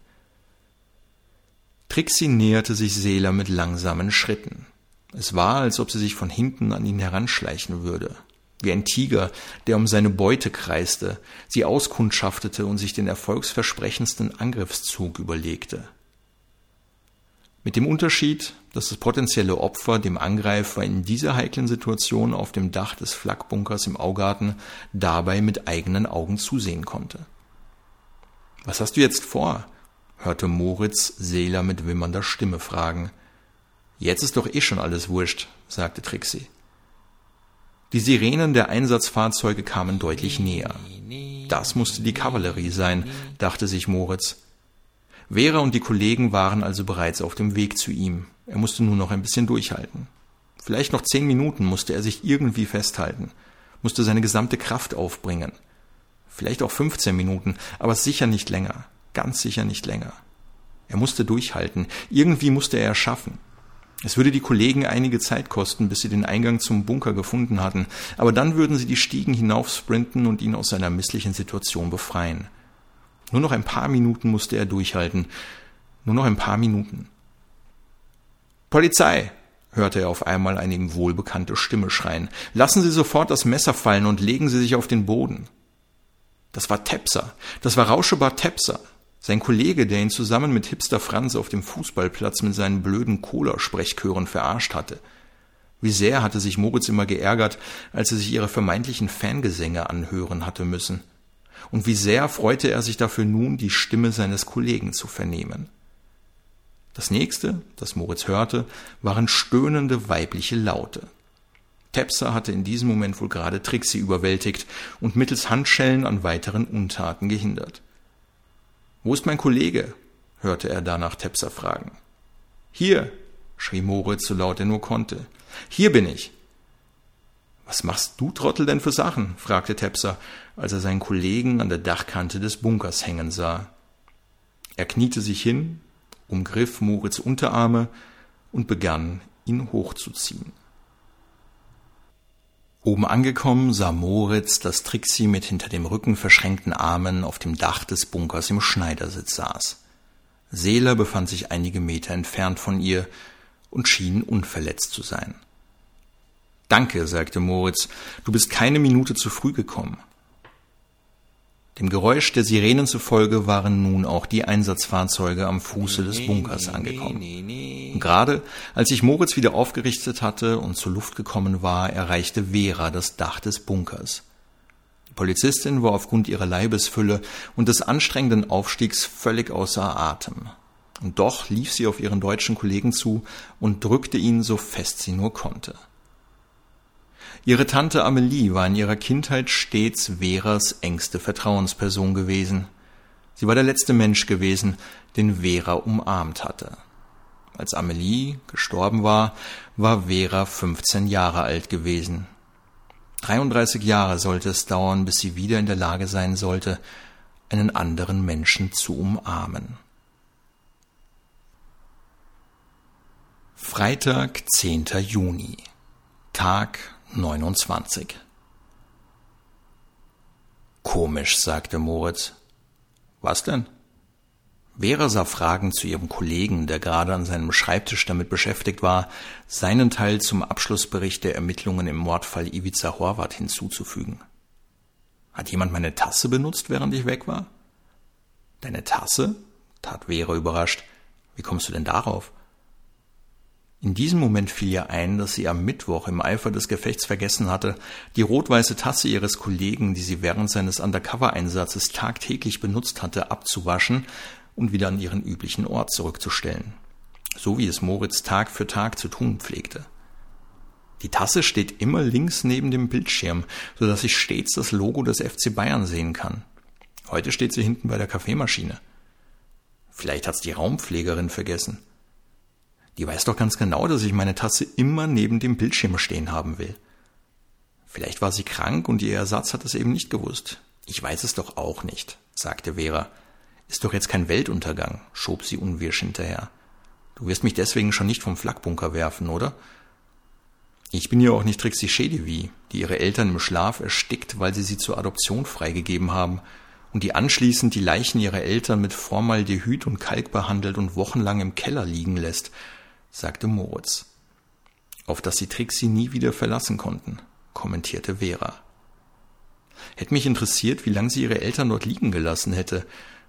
Trixie näherte sich Seela mit langsamen Schritten. Es war, als ob sie sich von hinten an ihn heranschleichen würde wie ein Tiger, der um seine Beute kreiste, sie auskundschaftete und sich den erfolgsversprechendsten Angriffszug überlegte. Mit dem Unterschied, dass das potenzielle Opfer dem Angreifer in dieser heiklen Situation auf dem Dach des Flakbunkers im Augarten dabei mit eigenen Augen zusehen konnte. Was hast du jetzt vor? hörte Moritz Seeler mit wimmernder Stimme fragen. Jetzt ist doch eh schon alles wurscht, sagte Trixie. Die Sirenen der Einsatzfahrzeuge kamen deutlich näher. Das musste die Kavallerie sein, dachte sich Moritz. Vera und die Kollegen waren also bereits auf dem Weg zu ihm. Er musste nur noch ein bisschen durchhalten. Vielleicht noch zehn Minuten musste er sich irgendwie festhalten, musste seine gesamte Kraft aufbringen. Vielleicht auch 15 Minuten, aber sicher nicht länger, ganz sicher nicht länger. Er musste durchhalten, irgendwie musste er es schaffen. Es würde die Kollegen einige Zeit kosten, bis sie den Eingang zum Bunker gefunden hatten, aber dann würden sie die Stiegen hinaufsprinten und ihn aus seiner misslichen Situation befreien. Nur noch ein paar Minuten musste er durchhalten. Nur noch ein paar Minuten. Polizei! hörte er auf einmal eine ihm wohlbekannte Stimme schreien. Lassen Sie sofort das Messer fallen und legen Sie sich auf den Boden. Das war Tepser. Das war Rauschebart Tepser. Sein Kollege, der ihn zusammen mit Hipster Franz auf dem Fußballplatz mit seinen blöden Cola-Sprechchören verarscht hatte. Wie sehr hatte sich Moritz immer geärgert, als er sich ihre vermeintlichen Fangesänge anhören hatte müssen. Und wie sehr freute er sich dafür nun, die Stimme seines Kollegen zu vernehmen. Das nächste, das Moritz hörte, waren stöhnende weibliche Laute. Tepser hatte in diesem Moment wohl gerade Trixie überwältigt und mittels Handschellen an weiteren Untaten gehindert. Wo ist mein Kollege? hörte er danach Tepser fragen. Hier, schrie Moritz so laut er nur konnte. Hier bin ich. Was machst du, Trottel, denn für Sachen? fragte Tepser, als er seinen Kollegen an der Dachkante des Bunkers hängen sah. Er kniete sich hin, umgriff Moritz Unterarme und begann, ihn hochzuziehen. Oben angekommen sah Moritz, dass Trixie mit hinter dem Rücken verschränkten Armen auf dem Dach des Bunkers im Schneidersitz saß. Seeler befand sich einige Meter entfernt von ihr und schien unverletzt zu sein. Danke, sagte Moritz, du bist keine Minute zu früh gekommen. Dem Geräusch der Sirenen zufolge waren nun auch die Einsatzfahrzeuge am Fuße des Bunkers angekommen. Und gerade als sich Moritz wieder aufgerichtet hatte und zur Luft gekommen war, erreichte Vera das Dach des Bunkers. Die Polizistin war aufgrund ihrer Leibesfülle und des anstrengenden Aufstiegs völlig außer Atem. Und doch lief sie auf ihren deutschen Kollegen zu und drückte ihn so fest sie nur konnte. Ihre Tante Amelie war in ihrer Kindheit stets Veras engste Vertrauensperson gewesen. Sie war der letzte Mensch gewesen, den Vera umarmt hatte. Als Amelie gestorben war, war Vera 15 Jahre alt gewesen. 33 Jahre sollte es dauern, bis sie wieder in der Lage sein sollte, einen anderen Menschen zu umarmen. Freitag, 10. Juni, Tag 29. Komisch, sagte Moritz. Was denn? Vera sah fragend zu ihrem Kollegen, der gerade an seinem Schreibtisch damit beschäftigt war, seinen Teil zum Abschlussbericht der Ermittlungen im Mordfall Ivica Horvath hinzuzufügen. Hat jemand meine Tasse benutzt, während ich weg war? Deine Tasse? tat Vera überrascht. Wie kommst du denn darauf? In diesem Moment fiel ihr ein, dass sie am Mittwoch im Eifer des Gefechts vergessen hatte, die rot-weiße Tasse ihres Kollegen, die sie während seines Undercover-Einsatzes tagtäglich benutzt hatte, abzuwaschen und wieder an ihren üblichen Ort zurückzustellen. So wie es Moritz Tag für Tag zu tun pflegte. Die Tasse steht immer links neben dem Bildschirm, so dass ich stets das Logo des FC Bayern sehen kann. Heute steht sie hinten bei der Kaffeemaschine. Vielleicht hat's die Raumpflegerin vergessen. Die weiß doch ganz genau, dass ich meine Tasse immer neben dem Bildschirm stehen haben will. Vielleicht war sie krank und ihr Ersatz hat es eben nicht gewusst. Ich weiß es doch auch nicht, sagte Vera. Ist doch jetzt kein Weltuntergang, schob sie unwirsch hinterher. Du wirst mich deswegen schon nicht vom Flakbunker werfen, oder? Ich bin ja auch nicht Trixie Schedewi, die ihre Eltern im Schlaf erstickt, weil sie sie zur Adoption freigegeben haben und die anschließend die Leichen ihrer Eltern mit Formaldehyd und Kalk behandelt und wochenlang im Keller liegen lässt, sagte Moritz. Auf dass sie Trixie nie wieder verlassen konnten, kommentierte Vera. Hätte mich interessiert, wie lange sie ihre Eltern dort liegen gelassen hätte.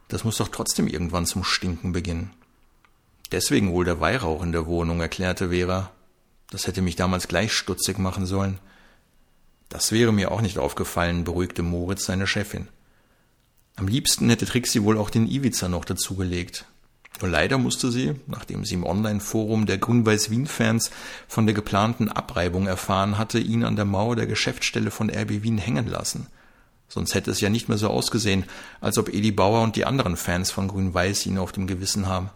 Das muss doch trotzdem irgendwann zum Stinken beginnen. Deswegen wohl der Weihrauch in der Wohnung, erklärte Vera. Das hätte mich damals gleich stutzig machen sollen. Das wäre mir auch nicht aufgefallen, beruhigte Moritz seine Chefin. Am liebsten hätte Trixie wohl auch den Ivica noch dazugelegt. Nur leider musste sie, nachdem sie im Online-Forum der Grün-Weiß-Wien-Fans von der geplanten Abreibung erfahren hatte, ihn an der Mauer der Geschäftsstelle von RB Wien hängen lassen. Sonst hätte es ja nicht mehr so ausgesehen, als ob Edi Bauer und die anderen Fans von Grün-Weiß ihn auf dem Gewissen haben.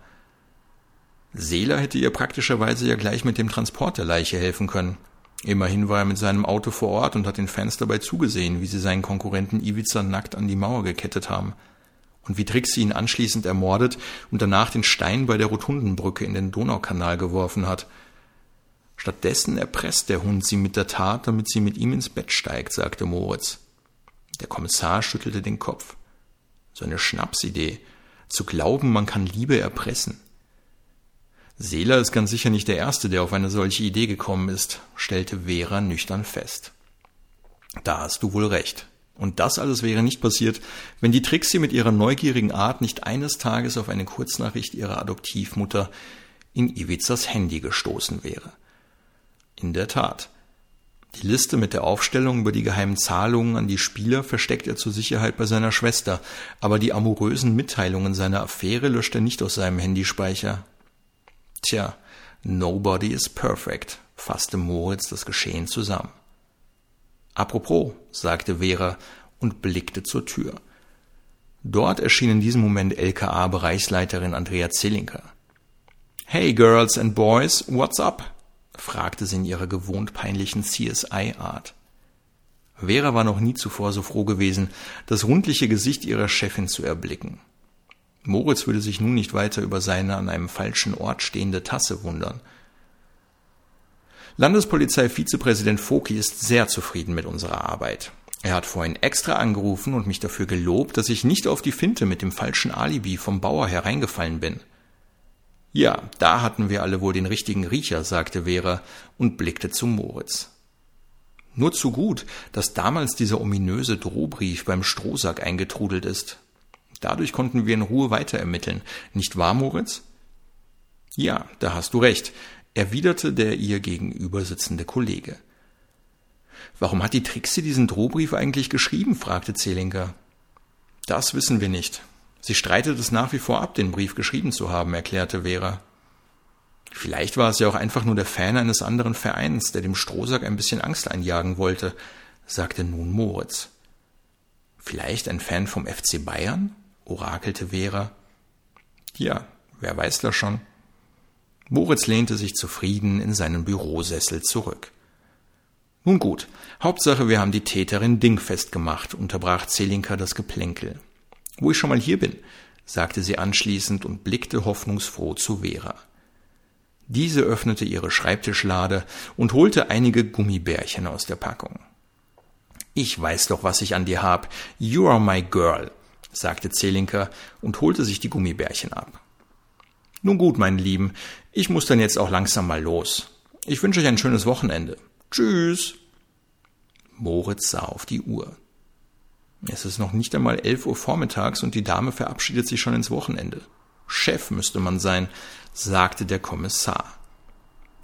Seeler hätte ihr praktischerweise ja gleich mit dem Transport der Leiche helfen können. Immerhin war er mit seinem Auto vor Ort und hat den Fans dabei zugesehen, wie sie seinen Konkurrenten Ivica nackt an die Mauer gekettet haben und wie Trixie ihn anschließend ermordet und danach den Stein bei der Rotundenbrücke in den Donaukanal geworfen hat. Stattdessen erpresst der Hund sie mit der Tat, damit sie mit ihm ins Bett steigt, sagte Moritz. Der Kommissar schüttelte den Kopf. So eine Schnapsidee. Zu glauben, man kann Liebe erpressen. Seeler ist ganz sicher nicht der Erste, der auf eine solche Idee gekommen ist, stellte Vera nüchtern fest. Da hast du wohl recht. Und das alles wäre nicht passiert, wenn die Trixie mit ihrer neugierigen Art nicht eines Tages auf eine Kurznachricht ihrer Adoptivmutter in Ivizas Handy gestoßen wäre. In der Tat. Die Liste mit der Aufstellung über die geheimen Zahlungen an die Spieler versteckt er zur Sicherheit bei seiner Schwester, aber die amorösen Mitteilungen seiner Affäre löscht er nicht aus seinem Handyspeicher. Tja, nobody is perfect, fasste Moritz das Geschehen zusammen. Apropos, sagte Vera und blickte zur Tür. Dort erschien in diesem Moment LKA-Bereichsleiterin Andrea Zillinker. Hey Girls and Boys, what's up? fragte sie in ihrer gewohnt peinlichen CSI-Art. Vera war noch nie zuvor so froh gewesen, das rundliche Gesicht ihrer Chefin zu erblicken. Moritz würde sich nun nicht weiter über seine an einem falschen Ort stehende Tasse wundern. Landespolizei-Vizepräsident Foki ist sehr zufrieden mit unserer Arbeit. Er hat vorhin extra angerufen und mich dafür gelobt, dass ich nicht auf die Finte mit dem falschen Alibi vom Bauer hereingefallen bin. Ja, da hatten wir alle wohl den richtigen Riecher, sagte Vera und blickte zu Moritz. Nur zu gut, dass damals dieser ominöse Drohbrief beim Strohsack eingetrudelt ist. Dadurch konnten wir in Ruhe weiter ermitteln. Nicht wahr, Moritz? Ja, da hast du recht erwiderte der ihr gegenüber sitzende Kollege. Warum hat die Trixie diesen Drohbrief eigentlich geschrieben? fragte Zehlinger. Das wissen wir nicht. Sie streitet es nach wie vor ab, den Brief geschrieben zu haben, erklärte Vera. Vielleicht war es ja auch einfach nur der Fan eines anderen Vereins, der dem Strohsack ein bisschen Angst einjagen wollte, sagte nun Moritz. Vielleicht ein Fan vom FC Bayern? orakelte Vera. Ja, wer weiß das schon? Moritz lehnte sich zufrieden in seinen Bürosessel zurück. Nun gut, Hauptsache wir haben die Täterin dingfest gemacht, unterbrach Zelinka das Geplänkel. Wo ich schon mal hier bin, sagte sie anschließend und blickte hoffnungsfroh zu Vera. Diese öffnete ihre Schreibtischlade und holte einige Gummibärchen aus der Packung. Ich weiß doch, was ich an dir hab. You are my girl, sagte Zelinka und holte sich die Gummibärchen ab. Nun gut, meine Lieben, ich muss dann jetzt auch langsam mal los. Ich wünsche euch ein schönes Wochenende. Tschüss. Moritz sah auf die Uhr. Es ist noch nicht einmal elf Uhr vormittags und die Dame verabschiedet sich schon ins Wochenende. Chef müsste man sein, sagte der Kommissar.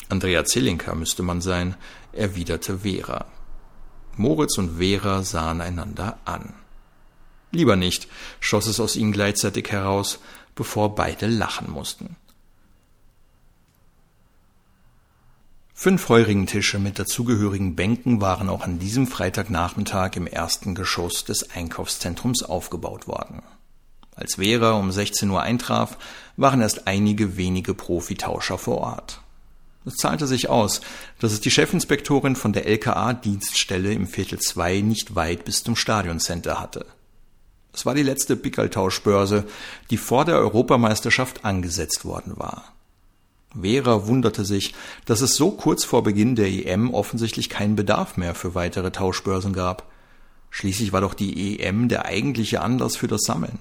Andrea Zelinka müsste man sein, erwiderte Vera. Moritz und Vera sahen einander an. Lieber nicht, schoss es aus ihnen gleichzeitig heraus, bevor beide lachen mussten. Fünf Heurigentische mit dazugehörigen Bänken waren auch an diesem Freitagnachmittag im ersten Geschoss des Einkaufszentrums aufgebaut worden. Als Vera um 16 Uhr eintraf, waren erst einige wenige Profitauscher vor Ort. Es zahlte sich aus, dass es die Chefinspektorin von der LKA-Dienststelle im Viertel 2 nicht weit bis zum Stadioncenter hatte. Es war die letzte Pickeltauschbörse, die vor der Europameisterschaft angesetzt worden war. Vera wunderte sich, dass es so kurz vor Beginn der EM offensichtlich keinen Bedarf mehr für weitere Tauschbörsen gab. Schließlich war doch die EM der eigentliche Anlass für das Sammeln.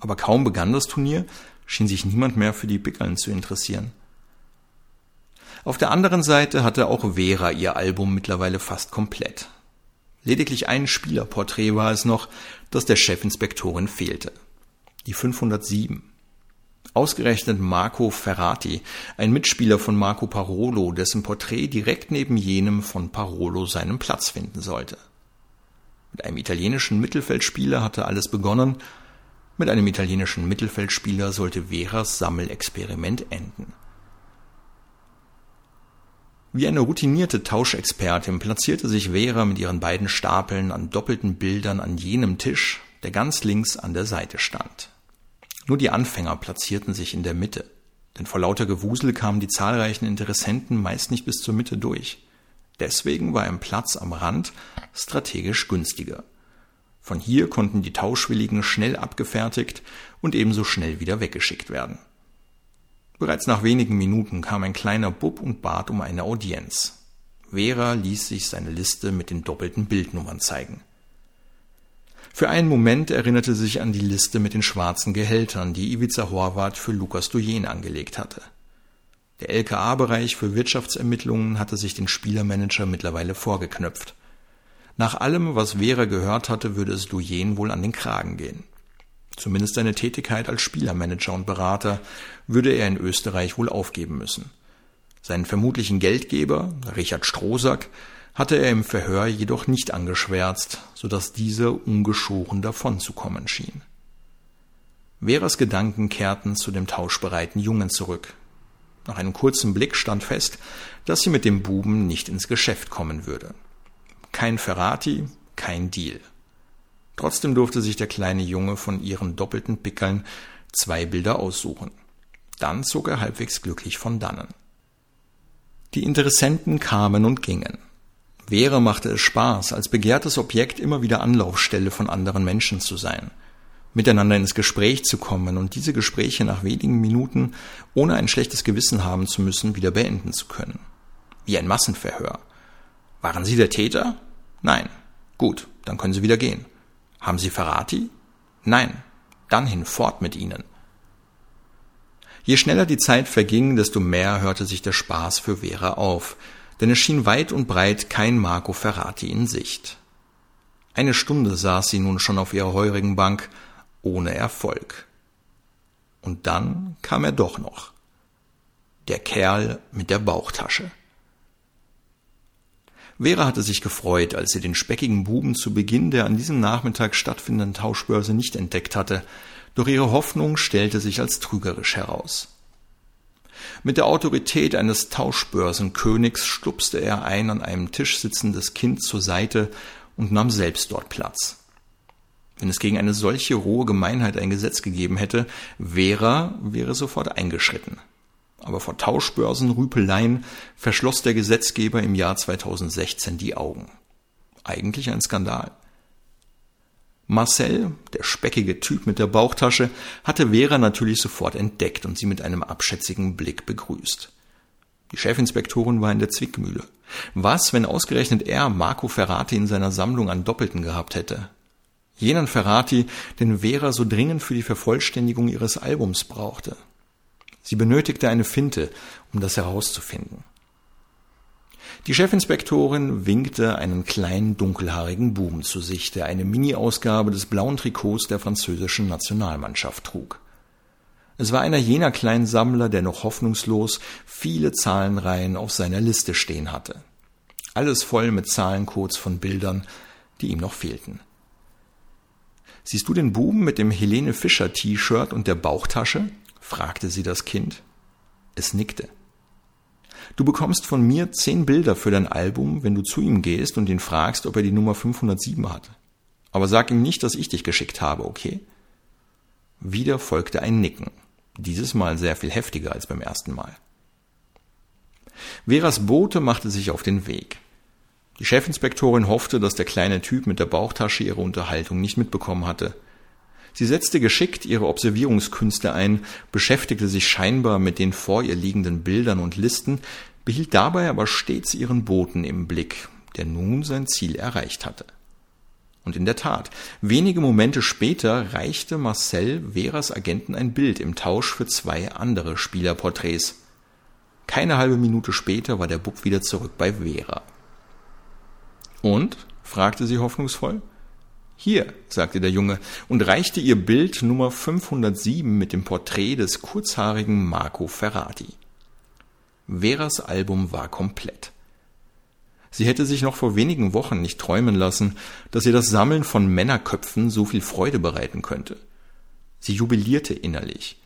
Aber kaum begann das Turnier, schien sich niemand mehr für die Pickeln zu interessieren. Auf der anderen Seite hatte auch Vera ihr Album mittlerweile fast komplett. Lediglich ein Spielerporträt war es noch, das der Chefinspektorin fehlte. Die 507. Ausgerechnet Marco Ferrati, ein Mitspieler von Marco Parolo, dessen Porträt direkt neben jenem von Parolo seinen Platz finden sollte. Mit einem italienischen Mittelfeldspieler hatte alles begonnen, mit einem italienischen Mittelfeldspieler sollte Veras Sammelexperiment enden. Wie eine routinierte Tauschexpertin platzierte sich Vera mit ihren beiden Stapeln an doppelten Bildern an jenem Tisch, der ganz links an der Seite stand. Nur die Anfänger platzierten sich in der Mitte, denn vor lauter Gewusel kamen die zahlreichen Interessenten meist nicht bis zur Mitte durch. Deswegen war ein Platz am Rand strategisch günstiger. Von hier konnten die Tauschwilligen schnell abgefertigt und ebenso schnell wieder weggeschickt werden. Bereits nach wenigen Minuten kam ein kleiner Bub und bat um eine Audienz. Vera ließ sich seine Liste mit den doppelten Bildnummern zeigen. Für einen Moment erinnerte sich an die Liste mit den schwarzen Gehältern, die Ivica Horvath für Lukas Dujen angelegt hatte. Der LKA-Bereich für Wirtschaftsermittlungen hatte sich den Spielermanager mittlerweile vorgeknöpft. Nach allem, was Vera gehört hatte, würde es Dujen wohl an den Kragen gehen. Zumindest seine Tätigkeit als Spielermanager und Berater würde er in Österreich wohl aufgeben müssen. Seinen vermutlichen Geldgeber, Richard Strohsack, hatte er im Verhör jedoch nicht angeschwärzt, so dass dieser ungeschoren davonzukommen schien. Veras Gedanken kehrten zu dem tauschbereiten Jungen zurück. Nach einem kurzen Blick stand fest, dass sie mit dem Buben nicht ins Geschäft kommen würde. Kein Ferrati, kein Deal. Trotzdem durfte sich der kleine Junge von ihren doppelten Pickeln zwei Bilder aussuchen. Dann zog er halbwegs glücklich von dannen. Die Interessenten kamen und gingen. Vera machte es Spaß, als begehrtes Objekt immer wieder Anlaufstelle von anderen Menschen zu sein, miteinander ins Gespräch zu kommen und diese Gespräche nach wenigen Minuten, ohne ein schlechtes Gewissen haben zu müssen, wieder beenden zu können. Wie ein Massenverhör. Waren Sie der Täter? Nein. Gut, dann können Sie wieder gehen. Haben Sie Ferrati? Nein. Dann hinfort mit Ihnen. Je schneller die Zeit verging, desto mehr hörte sich der Spaß für Vera auf, denn es schien weit und breit kein Marco Ferrati in Sicht. Eine Stunde saß sie nun schon auf ihrer heurigen Bank, ohne Erfolg. Und dann kam er doch noch. Der Kerl mit der Bauchtasche. Vera hatte sich gefreut, als sie den speckigen Buben zu Beginn der an diesem Nachmittag stattfindenden Tauschbörse nicht entdeckt hatte, doch ihre Hoffnung stellte sich als trügerisch heraus. Mit der Autorität eines Tauschbörsenkönigs stupste er ein an einem Tisch sitzendes Kind zur Seite und nahm selbst dort Platz. Wenn es gegen eine solche rohe Gemeinheit ein Gesetz gegeben hätte, Vera wäre sofort eingeschritten. Aber vor Tauschbörsen, Rüpeleien verschloss der Gesetzgeber im Jahr 2016 die Augen. Eigentlich ein Skandal. Marcel, der speckige Typ mit der Bauchtasche, hatte Vera natürlich sofort entdeckt und sie mit einem abschätzigen Blick begrüßt. Die Chefinspektorin war in der Zwickmühle. Was, wenn ausgerechnet er Marco Ferrati in seiner Sammlung an Doppelten gehabt hätte? Jenen Ferrati, den Vera so dringend für die Vervollständigung ihres Albums brauchte. Sie benötigte eine Finte, um das herauszufinden. Die Chefinspektorin winkte einen kleinen dunkelhaarigen Buben zu sich, der eine Mini-Ausgabe des blauen Trikots der französischen Nationalmannschaft trug. Es war einer jener kleinen Sammler, der noch hoffnungslos viele Zahlenreihen auf seiner Liste stehen hatte. Alles voll mit Zahlencodes von Bildern, die ihm noch fehlten. Siehst du den Buben mit dem Helene Fischer T-Shirt und der Bauchtasche? Fragte sie das Kind. Es nickte. Du bekommst von mir zehn Bilder für dein Album, wenn du zu ihm gehst und ihn fragst, ob er die Nummer 507 hat. Aber sag ihm nicht, dass ich dich geschickt habe, okay? Wieder folgte ein Nicken. Dieses Mal sehr viel heftiger als beim ersten Mal. Veras Bote machte sich auf den Weg. Die Chefinspektorin hoffte, dass der kleine Typ mit der Bauchtasche ihre Unterhaltung nicht mitbekommen hatte. Sie setzte geschickt ihre Observierungskünste ein, beschäftigte sich scheinbar mit den vor ihr liegenden Bildern und Listen, behielt dabei aber stets ihren Boten im Blick, der nun sein Ziel erreicht hatte. Und in der Tat, wenige Momente später reichte Marcel Veras Agenten ein Bild im Tausch für zwei andere Spielerporträts. Keine halbe Minute später war der Bub wieder zurück bei Vera. Und? fragte sie hoffnungsvoll. Hier, sagte der Junge und reichte ihr Bild Nummer 507 mit dem Porträt des kurzhaarigen Marco Ferrati. Veras Album war komplett. Sie hätte sich noch vor wenigen Wochen nicht träumen lassen, dass ihr das Sammeln von Männerköpfen so viel Freude bereiten könnte. Sie jubilierte innerlich.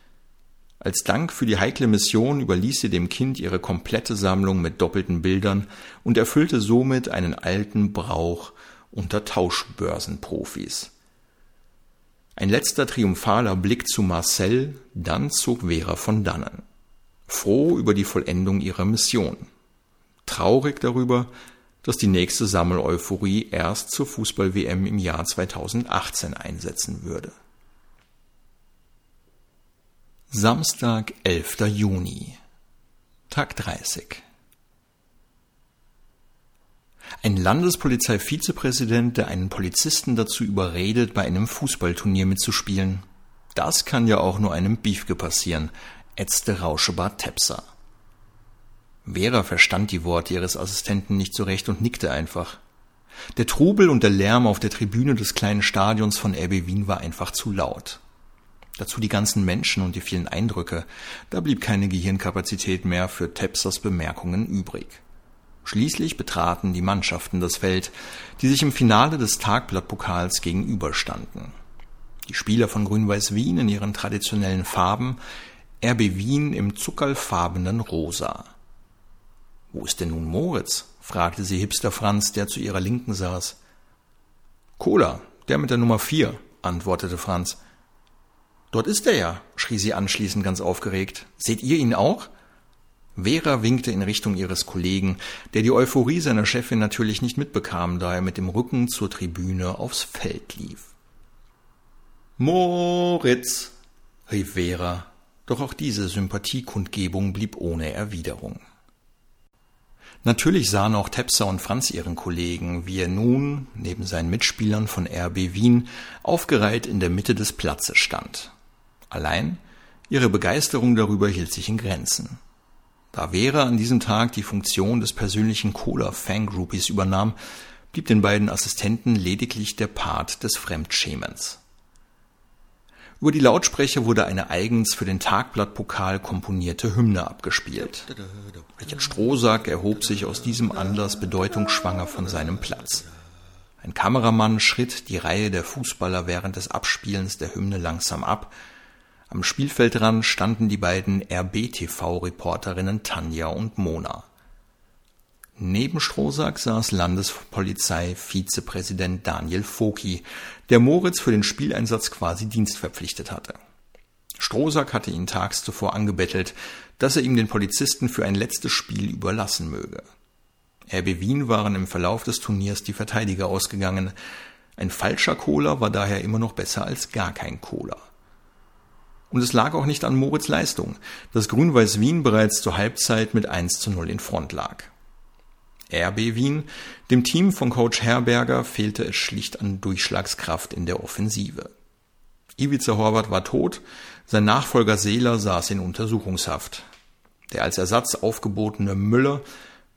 Als Dank für die heikle Mission überließ sie dem Kind ihre komplette Sammlung mit doppelten Bildern und erfüllte somit einen alten Brauch unter Tauschbörsenprofis. Ein letzter triumphaler Blick zu Marcel, dann zog Vera von dannen. Froh über die Vollendung ihrer Mission. Traurig darüber, dass die nächste Sammeleuphorie erst zur Fußball-WM im Jahr 2018 einsetzen würde. Samstag, 11. Juni. Tag 30. Ein Landespolizeivizepräsident, der einen Polizisten dazu überredet, bei einem Fußballturnier mitzuspielen. Das kann ja auch nur einem Biefke passieren, ätzte Rauschebart Tepser. Vera verstand die Worte ihres Assistenten nicht so recht und nickte einfach. Der Trubel und der Lärm auf der Tribüne des kleinen Stadions von RB Wien war einfach zu laut. Dazu die ganzen Menschen und die vielen Eindrücke, da blieb keine Gehirnkapazität mehr für Tepsers Bemerkungen übrig. Schließlich betraten die Mannschaften das Feld, die sich im Finale des Tagblattpokals gegenüberstanden. Die Spieler von Grün-Weiß Wien in ihren traditionellen Farben, RB Wien im zuckerlfarbenen Rosa. Wo ist denn nun Moritz? fragte sie Hipster Franz, der zu ihrer Linken saß. Cola, der mit der Nummer vier, antwortete Franz. Dort ist er ja, schrie sie anschließend ganz aufgeregt. Seht ihr ihn auch? Vera winkte in Richtung ihres Kollegen, der die Euphorie seiner Chefin natürlich nicht mitbekam, da er mit dem Rücken zur Tribüne aufs Feld lief. Moritz, rief Vera, doch auch diese Sympathiekundgebung blieb ohne Erwiderung. Natürlich sahen auch Tepser und Franz ihren Kollegen, wie er nun, neben seinen Mitspielern von RB Wien, aufgereiht in der Mitte des Platzes stand. Allein ihre Begeisterung darüber hielt sich in Grenzen. Da Vera an diesem Tag die Funktion des persönlichen Cola-Fangroupies übernahm, blieb den beiden Assistenten lediglich der Part des Fremdschämens. Über die Lautsprecher wurde eine eigens für den Tagblattpokal komponierte Hymne abgespielt. Richard Strohsack erhob sich aus diesem Anlass bedeutungsschwanger von seinem Platz. Ein Kameramann schritt die Reihe der Fußballer während des Abspielens der Hymne langsam ab, am Spielfeldrand standen die beiden RBTV-Reporterinnen Tanja und Mona. Neben Strohsack saß Landespolizei-Vizepräsident Daniel Foki, der Moritz für den Spieleinsatz quasi dienstverpflichtet hatte. Strohsack hatte ihn tags zuvor angebettelt, dass er ihm den Polizisten für ein letztes Spiel überlassen möge. RB Wien waren im Verlauf des Turniers die Verteidiger ausgegangen. Ein falscher Cola war daher immer noch besser als gar kein Cola. Und es lag auch nicht an Moritz Leistung, dass Grün-Weiß Wien bereits zur Halbzeit mit 1 zu 0 in Front lag. RB Wien, dem Team von Coach Herberger, fehlte es schlicht an Durchschlagskraft in der Offensive. Ivica Horvath war tot, sein Nachfolger Seeler saß in Untersuchungshaft. Der als Ersatz aufgebotene Müller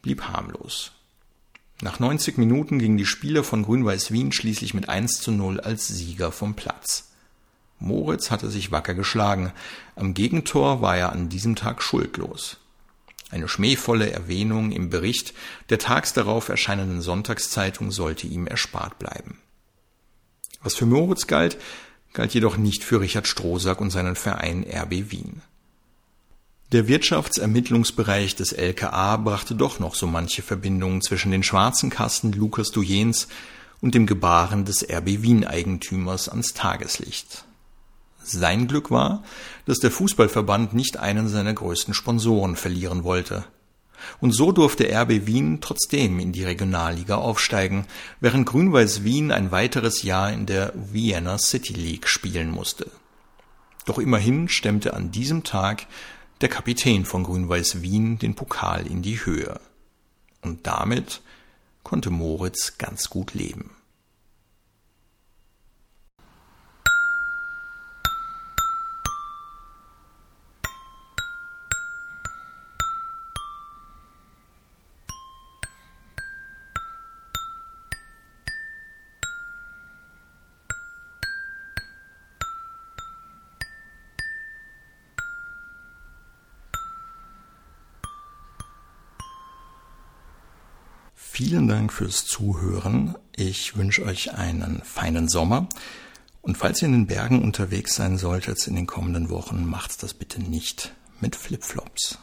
blieb harmlos. Nach 90 Minuten gingen die Spieler von Grün-Weiß Wien schließlich mit 1 zu 0 als Sieger vom Platz. Moritz hatte sich wacker geschlagen. Am Gegentor war er an diesem Tag schuldlos. Eine schmähvolle Erwähnung im Bericht der tags darauf erscheinenden Sonntagszeitung sollte ihm erspart bleiben. Was für Moritz galt, galt jedoch nicht für Richard Strohsack und seinen Verein RB Wien. Der Wirtschaftsermittlungsbereich des LKA brachte doch noch so manche Verbindungen zwischen den schwarzen Kassen Lukas Dujens und dem Gebaren des RB Wien Eigentümers ans Tageslicht. Sein Glück war, dass der Fußballverband nicht einen seiner größten Sponsoren verlieren wollte. Und so durfte RB Wien trotzdem in die Regionalliga aufsteigen, während Grün-Weiß Wien ein weiteres Jahr in der Vienna City League spielen musste. Doch immerhin stemmte an diesem Tag der Kapitän von Grün-Weiß Wien den Pokal in die Höhe. Und damit konnte Moritz ganz gut leben. Vielen Dank fürs Zuhören. Ich wünsche euch einen feinen Sommer. Und falls ihr in den Bergen unterwegs sein solltet in den kommenden Wochen, macht's das bitte nicht mit Flipflops.